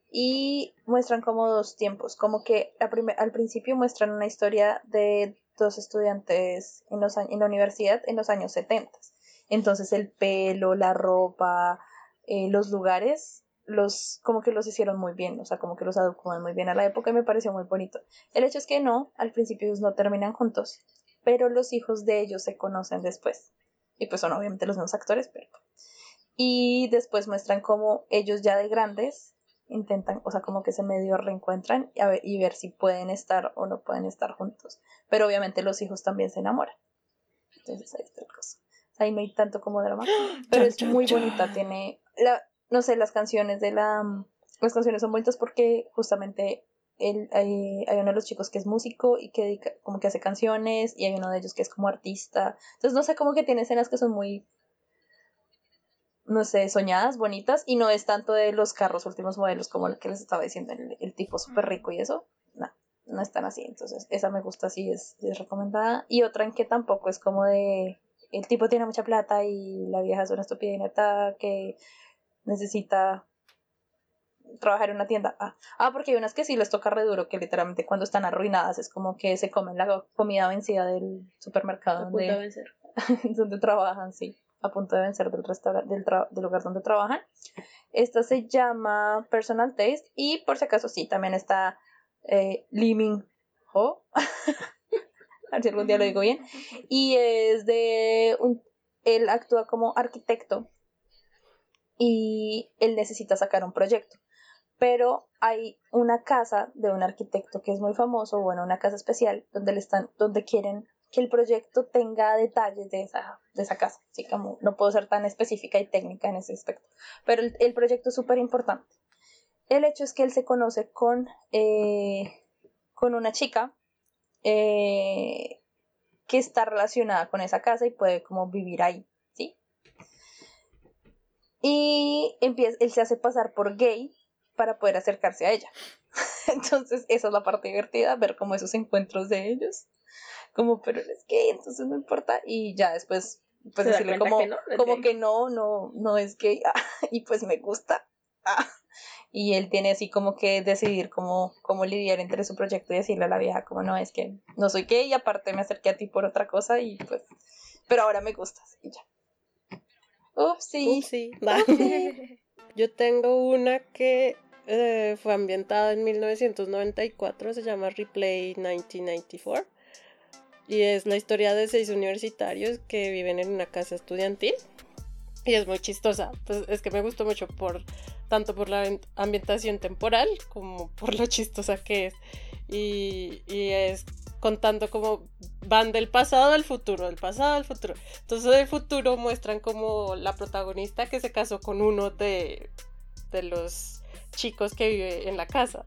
y muestran como dos tiempos, como que al principio muestran una historia de dos estudiantes en, los, en la universidad en los años 70. Entonces el pelo, la ropa, eh, los lugares, los como que los hicieron muy bien, o sea, como que los adecuaron muy bien a la época y me pareció muy bonito. El hecho es que no, al principio ellos no terminan juntos, pero los hijos de ellos se conocen después. Y pues son obviamente los mismos actores, pero... Y después muestran cómo ellos ya de grandes intentan, o sea, como que se medio reencuentran y, a ver, y ver si pueden estar o no pueden estar juntos. Pero obviamente los hijos también se enamoran. Entonces ahí está la cosa. Ahí no hay tanto como drama, pero es muy bonita. Tiene, la, no sé, las canciones de la, las canciones son bonitas porque justamente él, hay, hay uno de los chicos que es músico y que dedica- como que hace canciones y hay uno de ellos que es como artista. Entonces no sé, como que tiene escenas que son muy, no sé, soñadas, bonitas y no es tanto de los carros últimos modelos como el que les estaba diciendo, el, el tipo súper rico y eso. No, no es tan así. Entonces esa me gusta, sí, es, es recomendada. Y otra en que tampoco es como de, el tipo tiene mucha plata y la vieja es una neta que necesita trabajar en una tienda. Ah, ah, porque hay unas que sí les toca re duro, que literalmente cuando están arruinadas es como que se comen la comida vencida del supermercado donde, vencer. donde trabajan, sí, a punto de vencer del del, del lugar donde trabajan. Esta se llama Personal Taste y por si acaso sí, también está eh, Lee Min Ho. a ver si algún día lo digo bien. Y es de un, él actúa como arquitecto y él necesita sacar un proyecto. Pero hay una casa de un arquitecto que es muy famoso, bueno, una casa especial, donde le están, donde quieren que el proyecto tenga detalles de esa, de esa casa. Así como no puedo ser tan específica y técnica en ese aspecto. Pero el, el proyecto es súper importante. El hecho es que él se conoce con, eh, con una chica eh, que está relacionada con esa casa y puede como vivir ahí, ¿sí? Y empieza, él se hace pasar por gay para poder acercarse a ella. Entonces, esa es la parte divertida, ver como esos encuentros de ellos. Como, pero es gay, entonces no importa. Y ya después, pues decirle como, que no, como que no, no, no es gay. y pues me gusta. Ah. Y él tiene así como que decidir cómo, cómo lidiar entre su proyecto y decirle a la vieja como no, es que no soy gay y aparte me acerqué a ti por otra cosa y pues, pero ahora me gustas y ya. Upsi. Upsi. Yo tengo una que eh, fue ambientada en 1994, se llama Replay 1994. Y es la historia de seis universitarios que viven en una casa estudiantil. Y es muy chistosa. Pues es que me gustó mucho por tanto por la ambientación temporal como por lo chistosa que es. Y, y es contando cómo van del pasado al futuro, del pasado al futuro. Entonces del futuro muestran como la protagonista que se casó con uno de, de los chicos que vive en la casa,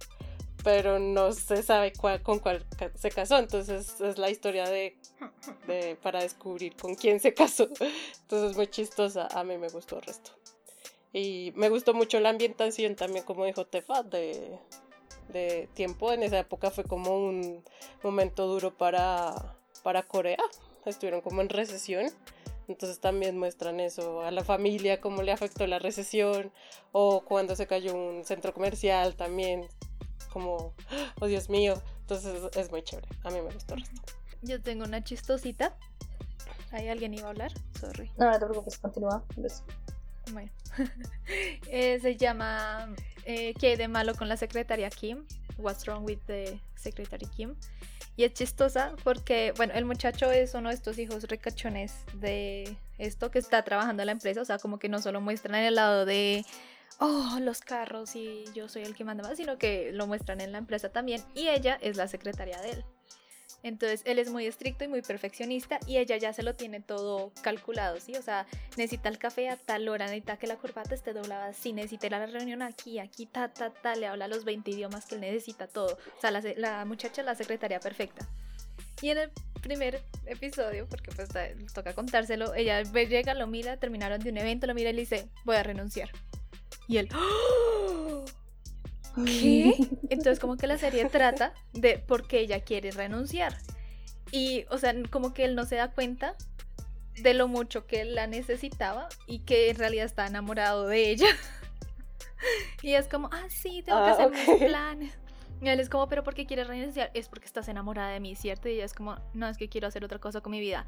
pero no se sabe cuál, con cuál se casó, entonces es la historia de, de- para descubrir con quién se casó. Entonces es muy chistosa, a mí me gustó el resto. Y me gustó mucho la ambientación también, como dijo Tefa, de, de tiempo. En esa época fue como un momento duro para, para Corea. Estuvieron como en recesión. Entonces también muestran eso a la familia, cómo le afectó la recesión. O cuando se cayó un centro comercial también. Como, oh Dios mío. Entonces es muy chévere. A mí me gustó el resto. Yo tengo una chistosita. ¿Hay alguien iba a hablar? Sorry. No, no te preocupes, continúa. Pues, Bueno. Eh, se llama eh, ¿Qué hay de malo con la secretaria Kim? What's wrong with the secretary Kim? Y es chistosa porque, bueno, el muchacho es uno de estos hijos ricachones de esto que está trabajando en la empresa. O sea, como que no solo muestran el lado de, oh, los carros y yo soy el que manda más, sino que lo muestran en la empresa también. Y ella es la secretaria de él. Entonces él es muy estricto y muy perfeccionista y ella ya se lo tiene todo calculado, ¿sí? O sea, necesita el café a tal hora, necesita que la corbata esté doblada así, necesita ir a la reunión aquí, aquí, ta, ta, ta, le habla los 20 idiomas que él necesita todo. O sea, la, la muchacha la secretaria perfecta. Y en el primer episodio, porque pues toca contárselo, ella llega, lo mira, terminaron de un evento, lo mira y le dice, voy a renunciar. Y él, ¡Oh! ¿qué? Entonces como que la serie trata de por qué ella quiere renunciar. Y, o sea, como que él no se da cuenta de lo mucho que él la necesitaba y que en realidad está enamorado de ella. y es como, ah, sí, tengo que Ah, hacer mis planes. Y él es como, pero ¿por qué quieres renunciar? Es porque estás enamorada de mí, ¿cierto? Y ella es como, no, es que quiero hacer otra cosa con mi vida.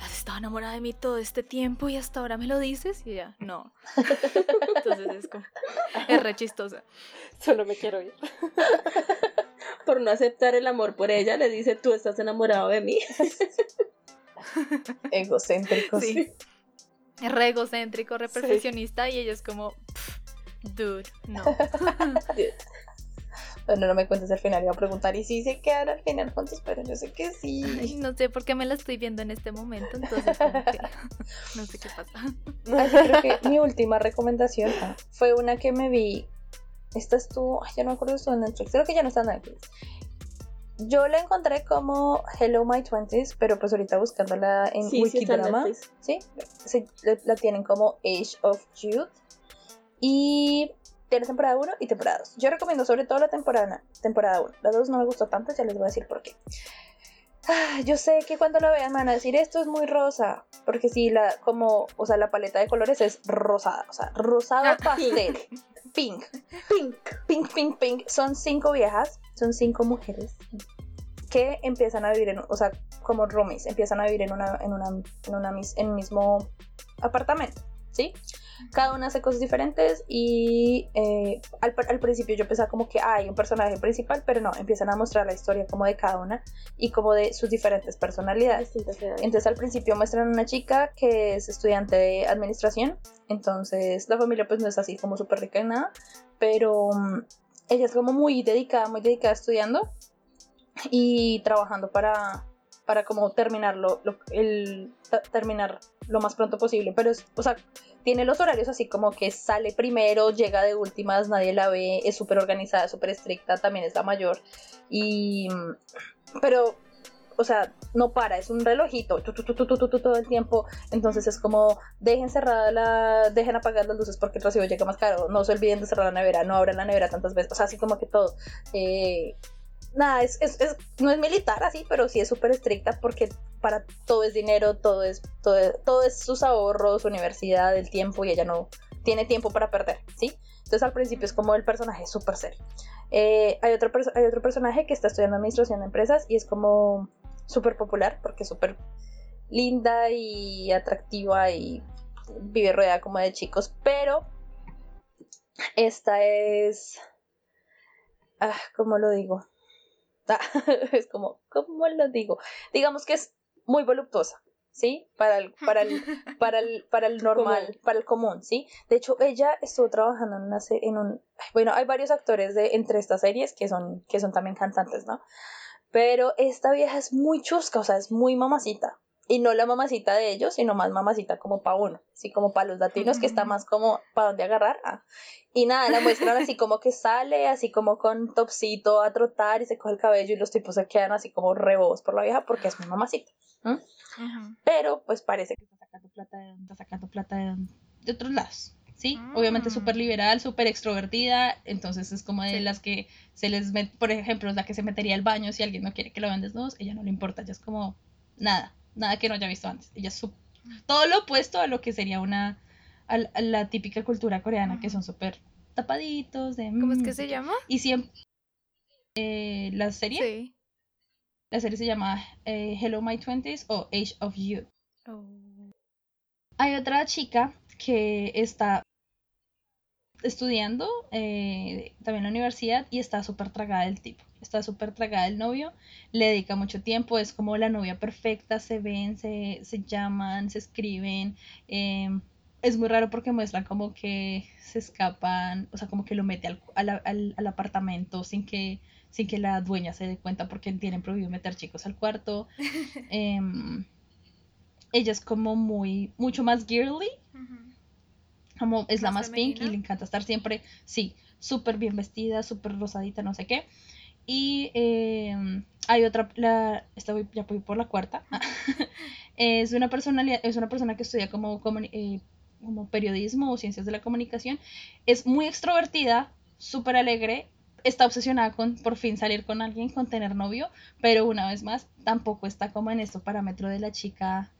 ¿Has estado enamorada de mí todo este tiempo y hasta ahora me lo dices? Y ella, no. Entonces es como, es re chistosa. Solo me quiero ir. Por no aceptar el amor por ella, le dice, tú estás enamorado de mí. egocéntricos. Sí. Es re egocéntrico, re perfeccionista y ella es como, "Pff, dude, no. Bueno, no me cuentes el final, iba a preguntar, ¿y si se quedan al final juntos? Pero yo sé que Ay, sí. no sé por qué me la estoy viendo en este momento, entonces como que no sé qué pasa. Ay, yo creo que mi última recomendación fue una que me vi esta estuvo, ay, ya no me acuerdo si estuvo en Netflix, creo que ya no está en Netflix. Yo la encontré como Hello My Twenties, pero pues ahorita buscándola en Sí, sí Wikidrama, Netflix. ¿sí? Se- la- la tienen como Age of Youth. Y tiene temporada 1 y temporada 2. Yo recomiendo sobre todo la temporada, temporada 1. La 2 no me gustó tanto, ya les voy a decir por qué. Ah, yo sé que cuando lo vean van a decir esto es muy rosa, porque sí, la, como, o sea, la paleta de colores es rosada, o sea, rosado pastel, pink, Pink. pink, pink, pink. Son cinco viejas, son cinco mujeres que empiezan a vivir en, o sea, como roomies, empiezan a vivir en una, en una, en una mis- en mismo apartamento, ¿sí? Cada una hace cosas diferentes y eh, al, al principio yo pensaba como que ah, hay un personaje principal, pero no, empiezan a mostrar la historia como de cada una y como de sus diferentes personalidades. Entonces al principio muestran una chica que es estudiante de administración, entonces la familia pues no es así como súper rica en nada, pero mm, ella es como muy dedicada, muy dedicada estudiando y trabajando para, para como terminarlo, lo, el, terminar lo más pronto posible, pero es, o sea, tiene los horarios así como que sale primero, llega de últimas, nadie la ve, es súper organizada, súper estricta, también es la mayor y... Pero o sea, no para, es un relojito tu, tu, tu, todo el tiempo. Entonces es como, dejen cerrada la, dejen apagar las luces porque el recibo llega más caro. No se olviden de cerrar la nevera, no abran la nevera tantas veces. O sea, así como que todo. Eh, nada, es, es, es- no es militar así, pero sí es súper estricta porque para todo es dinero, todo es, todo, todo es sus ahorros, su universidad, el tiempo y ella no tiene tiempo para perder, ¿sí? Entonces al principio es como el personaje súper serio. Eh, hay, otro hay otro personaje que está estudiando administración de empresas y es como súper popular porque es súper linda y atractiva y vive rodeada como de chicos, pero esta es... Ah, ¿Cómo lo digo? Es como, ¿cómo lo digo? Digamos que es muy voluptuosa, ¿sí? Para el, para el, para el, para el normal, Común. para el común, ¿sí? De hecho, ella estuvo trabajando en una en un bueno, hay varios actores de entre estas series que son que son también cantantes, ¿no? Pero esta vieja es muy chusca, o sea, es muy mamacita. Y no la mamacita de ellos, sino más mamacita como para uno, así como para los latinos, que está más como para dónde agarrar. ah. Y nada, la muestran así como que sale, así como con topsito a trotar y se coge el cabello y los tipos se quedan así como rebobos por la vieja porque es muy mamacita. Ujú. Pero pues parece que está sacando plata de, está sacando plata de, de otros lados. ¿Sí? Mm. Obviamente súper liberal, súper extrovertida, entonces es como de Sí. las que se les met, por ejemplo, es la que se metería al baño si alguien no quiere que lo vean desnudos, ella no le importa, ella es como nada, nada que no haya visto antes. Ella es su- todo lo opuesto a lo que sería una, a, la- a la típica cultura coreana, que son súper tapaditos, de... ¿Cómo es mm, que se llama? Y siempre... eh, la serie, Sí. la serie se llama eh, Hello My Twenties o Age of Youth. Oh. Hay otra chica que está estudiando eh, también en la universidad y está súper tragada del tipo. Está súper tragada del novio, le dedica mucho tiempo, es como la novia perfecta, se ven, se, se llaman, se escriben. eh, es muy raro porque muestran como que se escapan, o sea, como que lo mete al, al- al- al apartamento sin que, sin que la dueña se dé cuenta porque tienen prohibido meter chicos al cuarto. Em, ella es como muy, mucho más girly. Como es la ¿Más más pink y le encanta estar siempre, sí, súper bien vestida, súper rosadita, no sé qué. Y em, hay otra, la, esta voy, ya voy por la cuarta. es una personalidad, es una persona que estudia como, comuni- eh, como periodismo o ciencias de la comunicación. Es muy extrovertida, súper alegre, está obsesionada con por fin salir con alguien, con tener novio, pero una vez más tampoco está como en estos parámetros de la chica.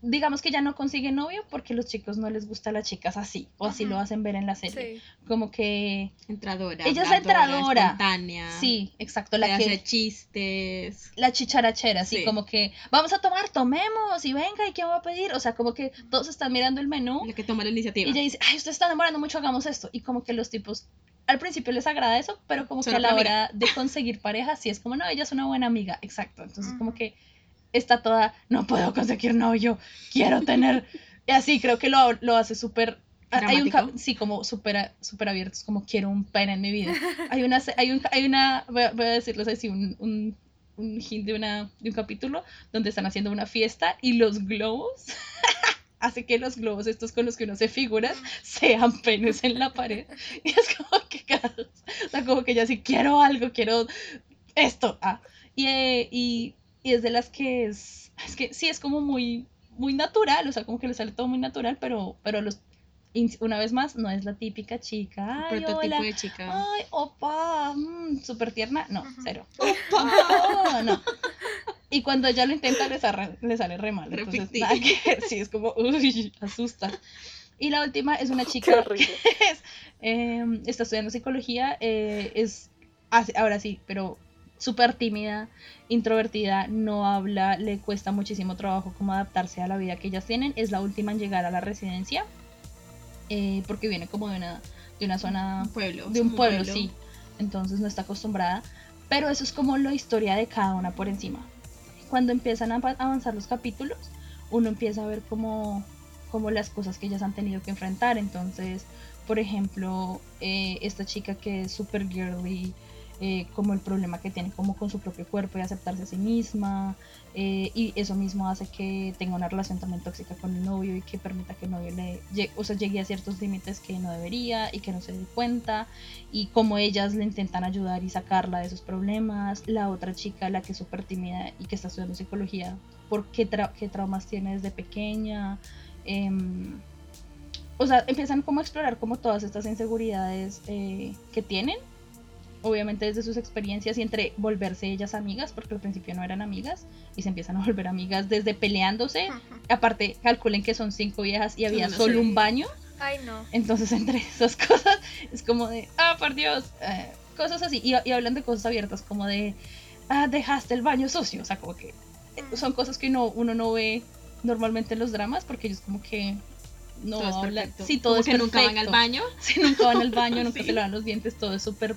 Digamos que ya no consigue novio porque los chicos no les gusta a las chicas así, o así lo hacen ver en la serie. Sí. Como que Entradora. Ella es la entradora. Espontánea. sí, exacto, La la que hace chistes. la chicharachera, así Sí. como que vamos a tomar, tomemos y venga, ¿y quién va a pedir? O sea, como que todos están mirando el menú La que toma la iniciativa. y ella dice, ay, usted está demorando mucho, hagamos esto. Y como que los tipos, al principio les agrada eso, pero como que a la hora de conseguir pareja, sí es como, no, ella es una buena amiga, exacto. Entonces como que está toda, no puedo conseguir novio, quiero tener... Y así creo que lo, lo hace súper... Hay un, sí, como súper súper abierto, es como quiero un pene en mi vida. Hay una, hay un, hay una, voy a, voy a decirles así, un, un, un hint de, una, de un capítulo donde están haciendo una fiesta y los globos hace que los globos estos con los que uno se figura sean penes en la pared. Y es como que O sea, como que ella sí quiero algo, quiero esto. Ah. Y, eh, y, y es de las que es, es que sí, es como muy, muy natural, o sea, como que le sale todo muy natural, pero, pero los, una vez más, no es la típica chica. Ay, prototipo hola, de chica. Ay, opa, mm, súper tierna. No, cero. No, no. Y cuando ella lo intenta, le sale, le sale re mal. Entonces, nada que sí, es como, uy, asusta. Y la última es una Qué chica es, eh, está estudiando psicología, eh, es, hace- ahora sí, pero súper tímida, introvertida, no habla, le cuesta muchísimo trabajo como adaptarse a la vida que ellas tienen. Es la última en llegar a la residencia, eh, porque viene como de una, de una zona Un pueblo. de un pueblo, sí. Entonces no está acostumbrada. Pero eso es como la historia de cada una por encima. Cuando empiezan a avanzar los capítulos, uno empieza a ver como, como las cosas que ellas han tenido que enfrentar. Entonces, por ejemplo, eh, esta chica que es super girly, eh, como el problema que tiene como con su propio cuerpo y aceptarse a sí misma. eh, y eso mismo hace que tenga una relación también tóxica con el novio y que permita que el novio le lle- o sea, llegue a ciertos límites que no debería y que no se dé cuenta y como ellas le intentan ayudar y sacarla de esos problemas. La otra chica, la que es súper tímida y que está estudiando psicología, por qué, tra- qué traumas tiene desde pequeña. em, o sea, empiezan como a explorar como todas estas inseguridades eh, que tienen. Obviamente desde sus experiencias y entre volverse ellas amigas, porque al principio no eran amigas, y se empiezan a volver amigas desde peleándose. Aparte, calculen que son cinco viejas y había solo un baño. Ay, no. Entonces, entre esas cosas, es como de, ah, por Dios, eh, cosas así. Y, y hablan de cosas abiertas, como de, ah, dejaste el baño sucio. O sea, como que eh, son cosas que no, uno no ve normalmente en los dramas, porque ellos como que no todo es hablan. perfecto. Sí, todo Como es que nunca van al perfecto. baño. Sí, nunca van al baño, nunca Sí. se lavan los dientes, todo es súper...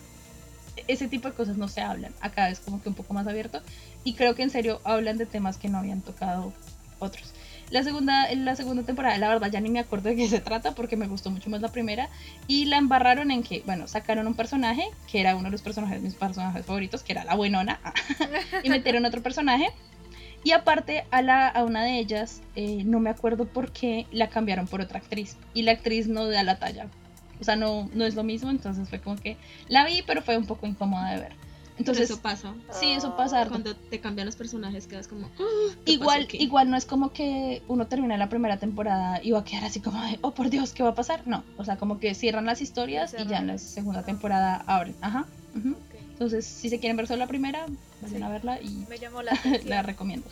Ese tipo de cosas no se hablan. Acá es como que un poco más abierto. Y creo que en serio hablan de temas que no habían tocado otros. La segunda, la segunda temporada, la verdad, ya ni me acuerdo de qué se trata porque me gustó mucho más la primera. Y la embarraron en que, bueno, sacaron un personaje que era uno de los personajes, mis personajes favoritos, que era la buenona. y metieron otro personaje. Y aparte, a, la, a una de ellas, eh, no me acuerdo por qué la cambiaron por otra actriz. Y la actriz no da la talla. O sea, no, no es lo mismo. Entonces fue como que la vi, pero fue un poco incómoda de ver. Entonces, eso pasa. sí, eso pasa. harto. Cuando te cambian los personajes quedas como... "Ah, ¿qué Igual, pasó aquí?". igual no es como que uno termina la primera temporada y va a quedar así como de, oh por Dios, ¿qué va a pasar? No, o sea, como que cierran las historias y ya en la segunda temporada abren. Ajá. ujú. Ok, Entonces, si se quieren ver solo la primera, vayan Sí. a verla y Me llamó la la recomiendo.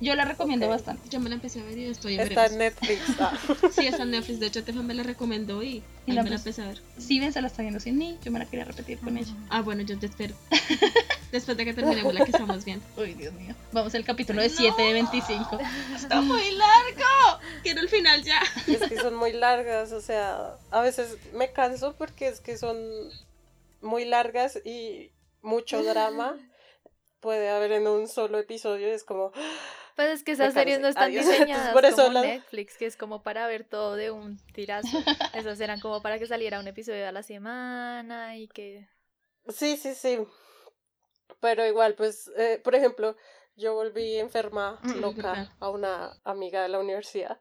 Yo la recomiendo bastante. Yo me la empecé a ver y estoy en Está en. Netflix. ah. Sí, está en Netflix. De hecho, Tefa me la recomendó y, Y ahí la me la empecé- a ver. Si ven, se la está viendo sin mí, yo me la quería repetir con ella. Ah, bueno, yo te espero. Después de que terminemos la que estamos viendo. Uy, Dios mío. Vamos al capítulo de 7 de 25. ¡Está muy largo! Quiero el final ya. Es que son muy largas, o sea, a veces me canso porque es que son muy largas y mucho drama puede haber en un solo episodio. Es como, Pues es que esas series no están Adiós. diseñadas Por eso como la- Netflix, que es como para ver todo de un tirazo. Esas eran como para que saliera un episodio a la semana y que... sí, sí, sí. Pero igual, pues, eh, por ejemplo, yo volví enferma, Mm, loca, verdad. a una amiga de la universidad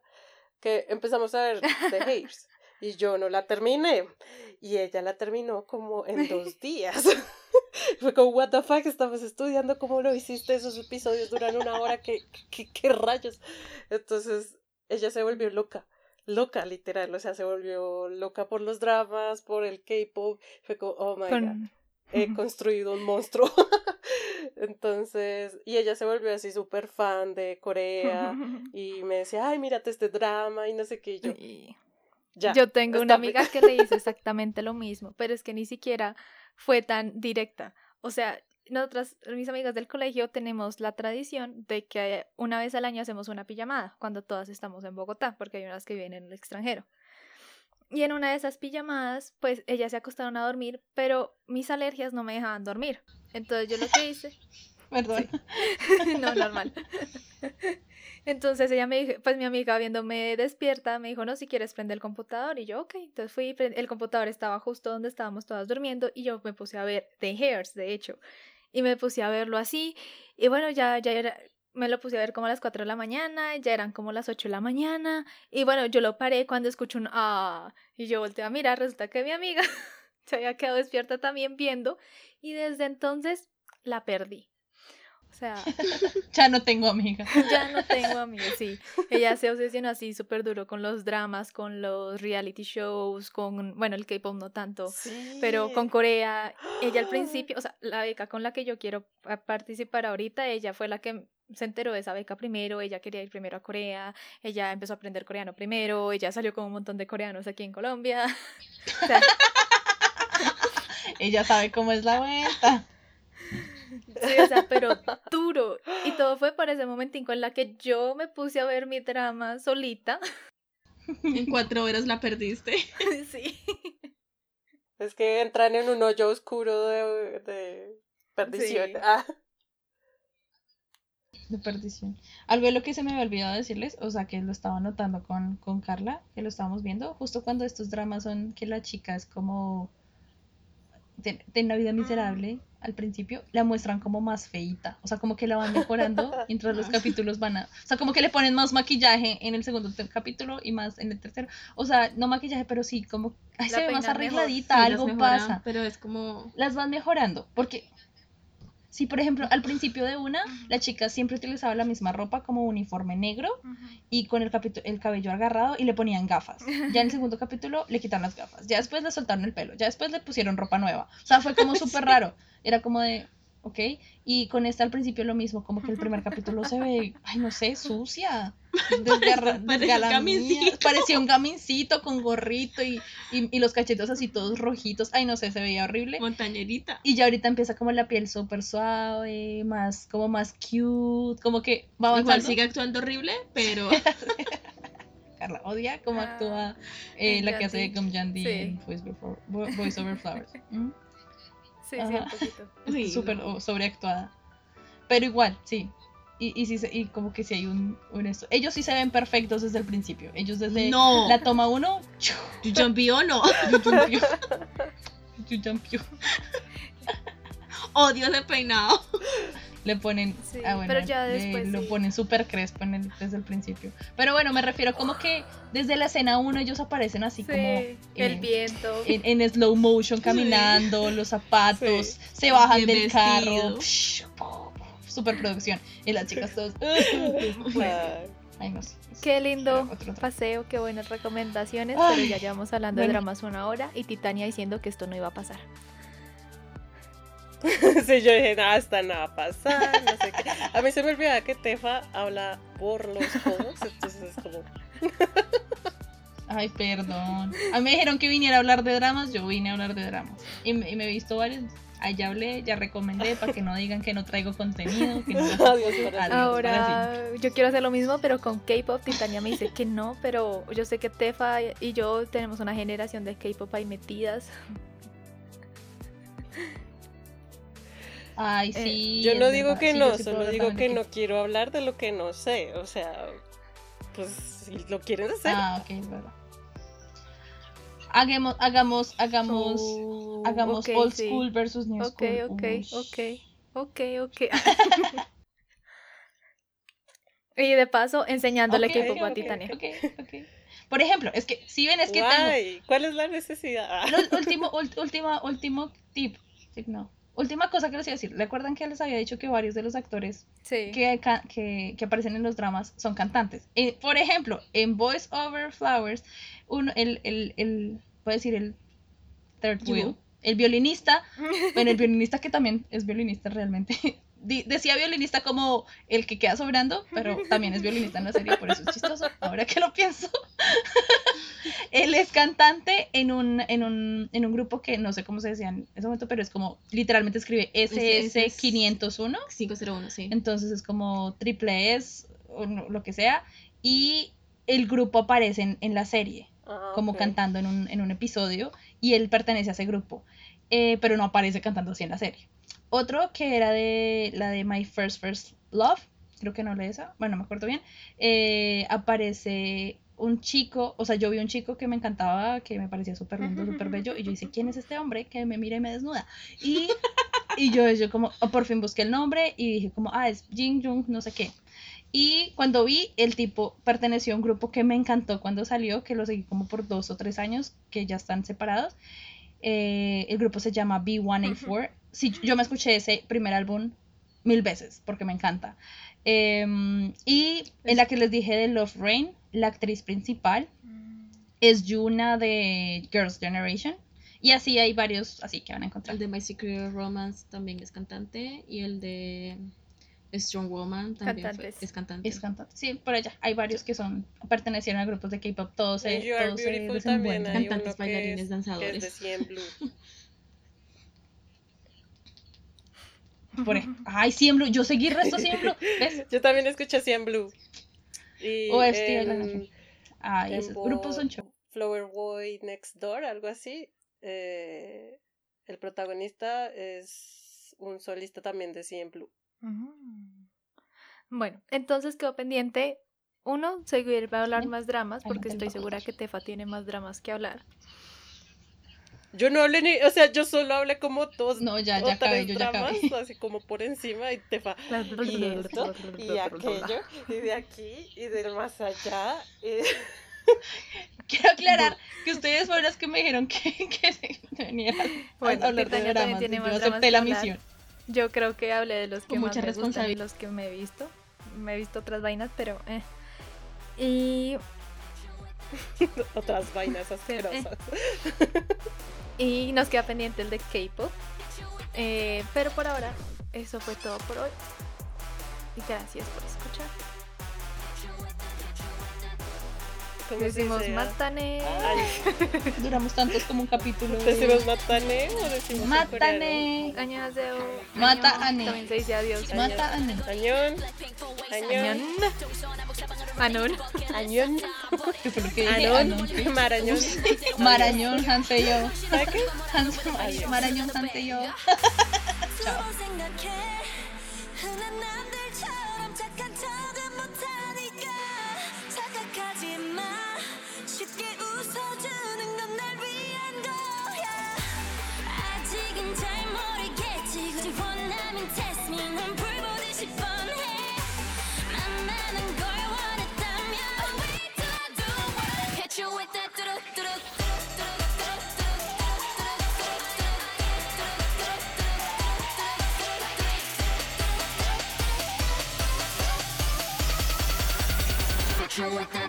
que empezamos a ver The Hairs y yo no la terminé y ella la terminó como en dos días. Fue como, what the fuck, estabas estudiando, ¿cómo lo hiciste? Esos episodios duran una hora, ¿qué, qué, qué rayos? Entonces, ella se volvió loca, loca, literal, o sea, se volvió loca por los dramas, por el K-pop, fue como, oh my god Con... he construido un monstruo. Entonces, y ella se volvió así súper fan de Corea y me decía, ay, mírate este drama y no sé qué. Y yo, ya. Yo tengo una amiga que le hizo exactamente lo mismo, pero es que ni siquiera fue tan directa. O sea, nosotras, mis amigas del colegio, tenemos la tradición de que una vez al año hacemos una pijamada, cuando todas estamos en Bogotá, porque hay unas que viven en el extranjero. Y en una de esas pijamadas, pues ellas se acostaron a dormir, pero mis alergias no me dejaban dormir. Entonces yo lo que hice, Perdón. no, normal. Entonces ella me dijo, pues mi amiga viéndome despierta, me dijo, no, si quieres prende el computador. Y yo, ok. Entonces fui, el computador estaba justo donde estábamos todas durmiendo y yo me puse a ver The Hairs, de hecho. Y me puse a verlo así. Y bueno, ya, ya era, me lo puse a ver como a las 4 de la mañana, ya eran como las 8 de la mañana. Y bueno, yo lo paré cuando escucho un ah. Y yo volteé a mirar, resulta que mi amiga se había quedado despierta también viendo y desde entonces la perdí. O sea, Ya no tengo amiga. ya no tengo amigos, sí. Ella se obsesionó así súper duro con los dramas, con los reality shows, con, bueno, el K-pop no tanto, pero con Corea. Ella al principio, o sea, la beca con la que yo quiero pa- participar ahorita, ella fue la que se enteró de esa beca primero, ella quería ir primero a Corea, ella empezó a aprender coreano primero, ella salió con un montón de coreanos aquí en Colombia. O sea, Ella sabe cómo es la vuelta. Sí, o sea, pero duro. Y todo fue por ese momentico en la que yo me puse a ver mi drama solita. En cuatro horas la perdiste. Sí. Es que entran en un hoyo oscuro de, de perdición. Sí. Ah, De perdición. Algo de lo que se me había olvidado decirles, o sea, que lo estaba notando con, con Carla, que lo estábamos viendo, justo cuando estos dramas son que la chica es como. Tiene tiene una vida miserable al principio, la muestran como más feíta. O sea, como que la van mejorando mientras los capítulos van a. O sea, como que le ponen más maquillaje en el segundo capítulo y más en el tercero. O sea, no maquillaje, pero sí, como. Ay, La se ve más mejor. arregladita, Sí, algo mejoran, pasa Pero es como. las van mejorando. Porque si, por ejemplo, al principio de una, la chica siempre utilizaba la misma ropa como uniforme negro y con el, el cabello agarrado y le ponían gafas. Ya en el segundo capítulo le quitaron las gafas. Ya después le soltaron el pelo. Ya después le pusieron ropa nueva. O sea, fue como súper raro. Era como de, ok. Y con esta al principio lo mismo, como que el primer capítulo se ve, ay, no sé, sucia. Desgarra- Parecía un gamincito. Parecía un gamincito con gorrito y, y, y los cachetos así todos rojitos. Ay, no sé, se veía horrible. Montañerita. Y ya ahorita empieza como la piel súper suave, más, como más cute, como que va Igual avanzando. sigue actuando horrible, pero. Carla odia cómo Ah, actúa eh, la que hace. Gum Yandy Sí. en Voice, Before- Vo- Voice Over Flowers. ¿Mm? Sí, sí, un poquito. Sí, Súper no. sobreactuada. Pero igual, sí. Y, y, sí se- y como que sí hay un, un esto. Ellos sí se ven perfectos desde el principio. Ellos desde No. la toma uno. ¿You jumpy o no? you. Odio ese peinado. Le ponen. Sí, ah, bueno, pero ya le- después lo sí. ponen súper crespo en el- desde el principio. Pero bueno, me refiero como que desde la escena 1 ellos aparecen así Sí, como. el viento. en, en slow motion caminando, los zapatos, Sí. se bajan Bien del vestido. carro. Super producción. Y las chicas todas. Ay, Ay, no sé. Qué lindo Otro, otro. paseo, qué buenas recomendaciones, Ay, pero ya llevamos hablando de bueno. dramas una hora y Titania diciendo que esto no iba a pasar. sí, yo dije, nada, hasta nada pasar, no sé qué. A mí se me olvidaba que Tefa habla por los codos, entonces es como... Ay, perdón. A mí me dijeron que viniera a hablar de dramas, yo vine a hablar de dramas. Y me, y me he visto varios. Ahí ya hablé, ya recomendé para que no digan que no traigo contenido. Que no... Adiós, Adiós. Ahora yo quiero hacer lo mismo, pero con K-pop. Titania me dice que no, pero yo sé que Tefa y yo tenemos una generación de K-pop ahí metidas. Ay, Eh, sí. Yo es no digo verdad. que Sí, no, yo solo digo que no quiero hablar de lo que no sé, o sea, pues si lo quieren hacer. Ah, ok, es verdad. Hagamos, hagamos, hagamos, Oh, hagamos ok, old sí. school versus new Ok, school. ok, Ush. ok, ok, ok. y de paso, enseñándole Ok, K-pop a ok, Titania. Ok, ok. Por ejemplo, es que si ven, es que tengo. Guay, ¿Cuál es la necesidad? Último, última, último tip. Tip no. Última cosa que les iba a decir. ¿Recuerdan que les había dicho que varios de los actores Sí. que, que, que aparecen en los dramas son cantantes? Eh, por ejemplo, en Voice Over Flowers, uno, el, el, el, puedo decir el third wheel, el violinista, bueno, el violinista que también es violinista realmente. Decía violinista como el que queda sobrando, pero también es violinista en la serie, por eso es chistoso, ahora que lo pienso. Él es cantante en un, en, un, en un grupo que no sé cómo se decía en ese momento, pero es como literalmente escribe SS501. 501, sí. Entonces es como triple S o no- lo que sea. Y el grupo aparece en, en la serie, ah, como ok. cantando en un, en un episodio. Y él pertenece a ese grupo. Eh, pero no aparece cantando así en la serie. Otro que era de la de My First First Love, creo que no le esa, bueno, no me acuerdo bien. eh, aparece un chico, o sea, yo vi un chico que me encantaba, que me parecía súper lindo, súper bello, y yo dije, ¿quién es este hombre que me mira y me desnuda? Y, y yo, yo como, oh, por fin busqué el nombre y dije como, ah, es Jin Jung, no sé qué. Y cuando vi, el tipo perteneció a un grupo que me encantó cuando salió, que lo seguí como por dos o tres años, que ya están separados. Eh, el grupo se llama B1A4. Sí, yo me escuché ese primer álbum mil veces porque me encanta. Em, y en la que les dije de Love Rain, la actriz principal es Yuna de Girls' Generation. Y así hay varios, así que van a encontrar. El de My Secret Romance también es cantante. Y el de Strong Woman también fue- es cantante. Es cantante. Sí, por allá. Hay varios que son pertenecieron a grupos de K-pop. Todos Are todos se Beautiful también Cantantes, bailarines, es, danzadores. que es de Blue. Por ej- Ay, Blue. Yo seguí resto Blue. ¿Ves? Yo también escuché CN Blue. Y O este, en- Ay, en esos grupos son chocos. Flower Boy Next Door, algo así. eh, el protagonista es un solista también de CN Blue. Mm. Bueno, entonces quedó pendiente. Uno, seguir va a hablar más dramas, porque estoy segura que Tefa tiene más dramas que hablar. Yo no hablé ni, o sea, yo solo hablé como dos No, ya, o ya acabé, tres yo ya dramas, acabé. así como por encima y te fa y esto y aquello y de aquí y del más allá y- Quiero aclarar que ustedes fueron los que me dijeron que, que se veniera a Bueno, hablar de dramas. tiene más Yo acepté que la hablar. misión. Yo creo que hablé de los que Con más me gustan los que me he visto. Me he visto otras vainas, pero eh. Y, otras vainas Pero, eh. asquerosas. y nos queda pendiente el de K-pop. Eh, pero por ahora, eso fue todo por hoy. Y gracias por escuchar. ¿Cómo se Decimos dice? Matane. Ay, Duramos tantos como un capítulo. de- ¿Decimos matane o decimos. Mata ane. También se dice adiós. Mata a Nen. coreano? Añón, añón, añón, ¿Qué fue lo que dije? No. anón, marañón. Marañón, Hanseyo. ¿Sabes qué? Hans- Marañón, you with that.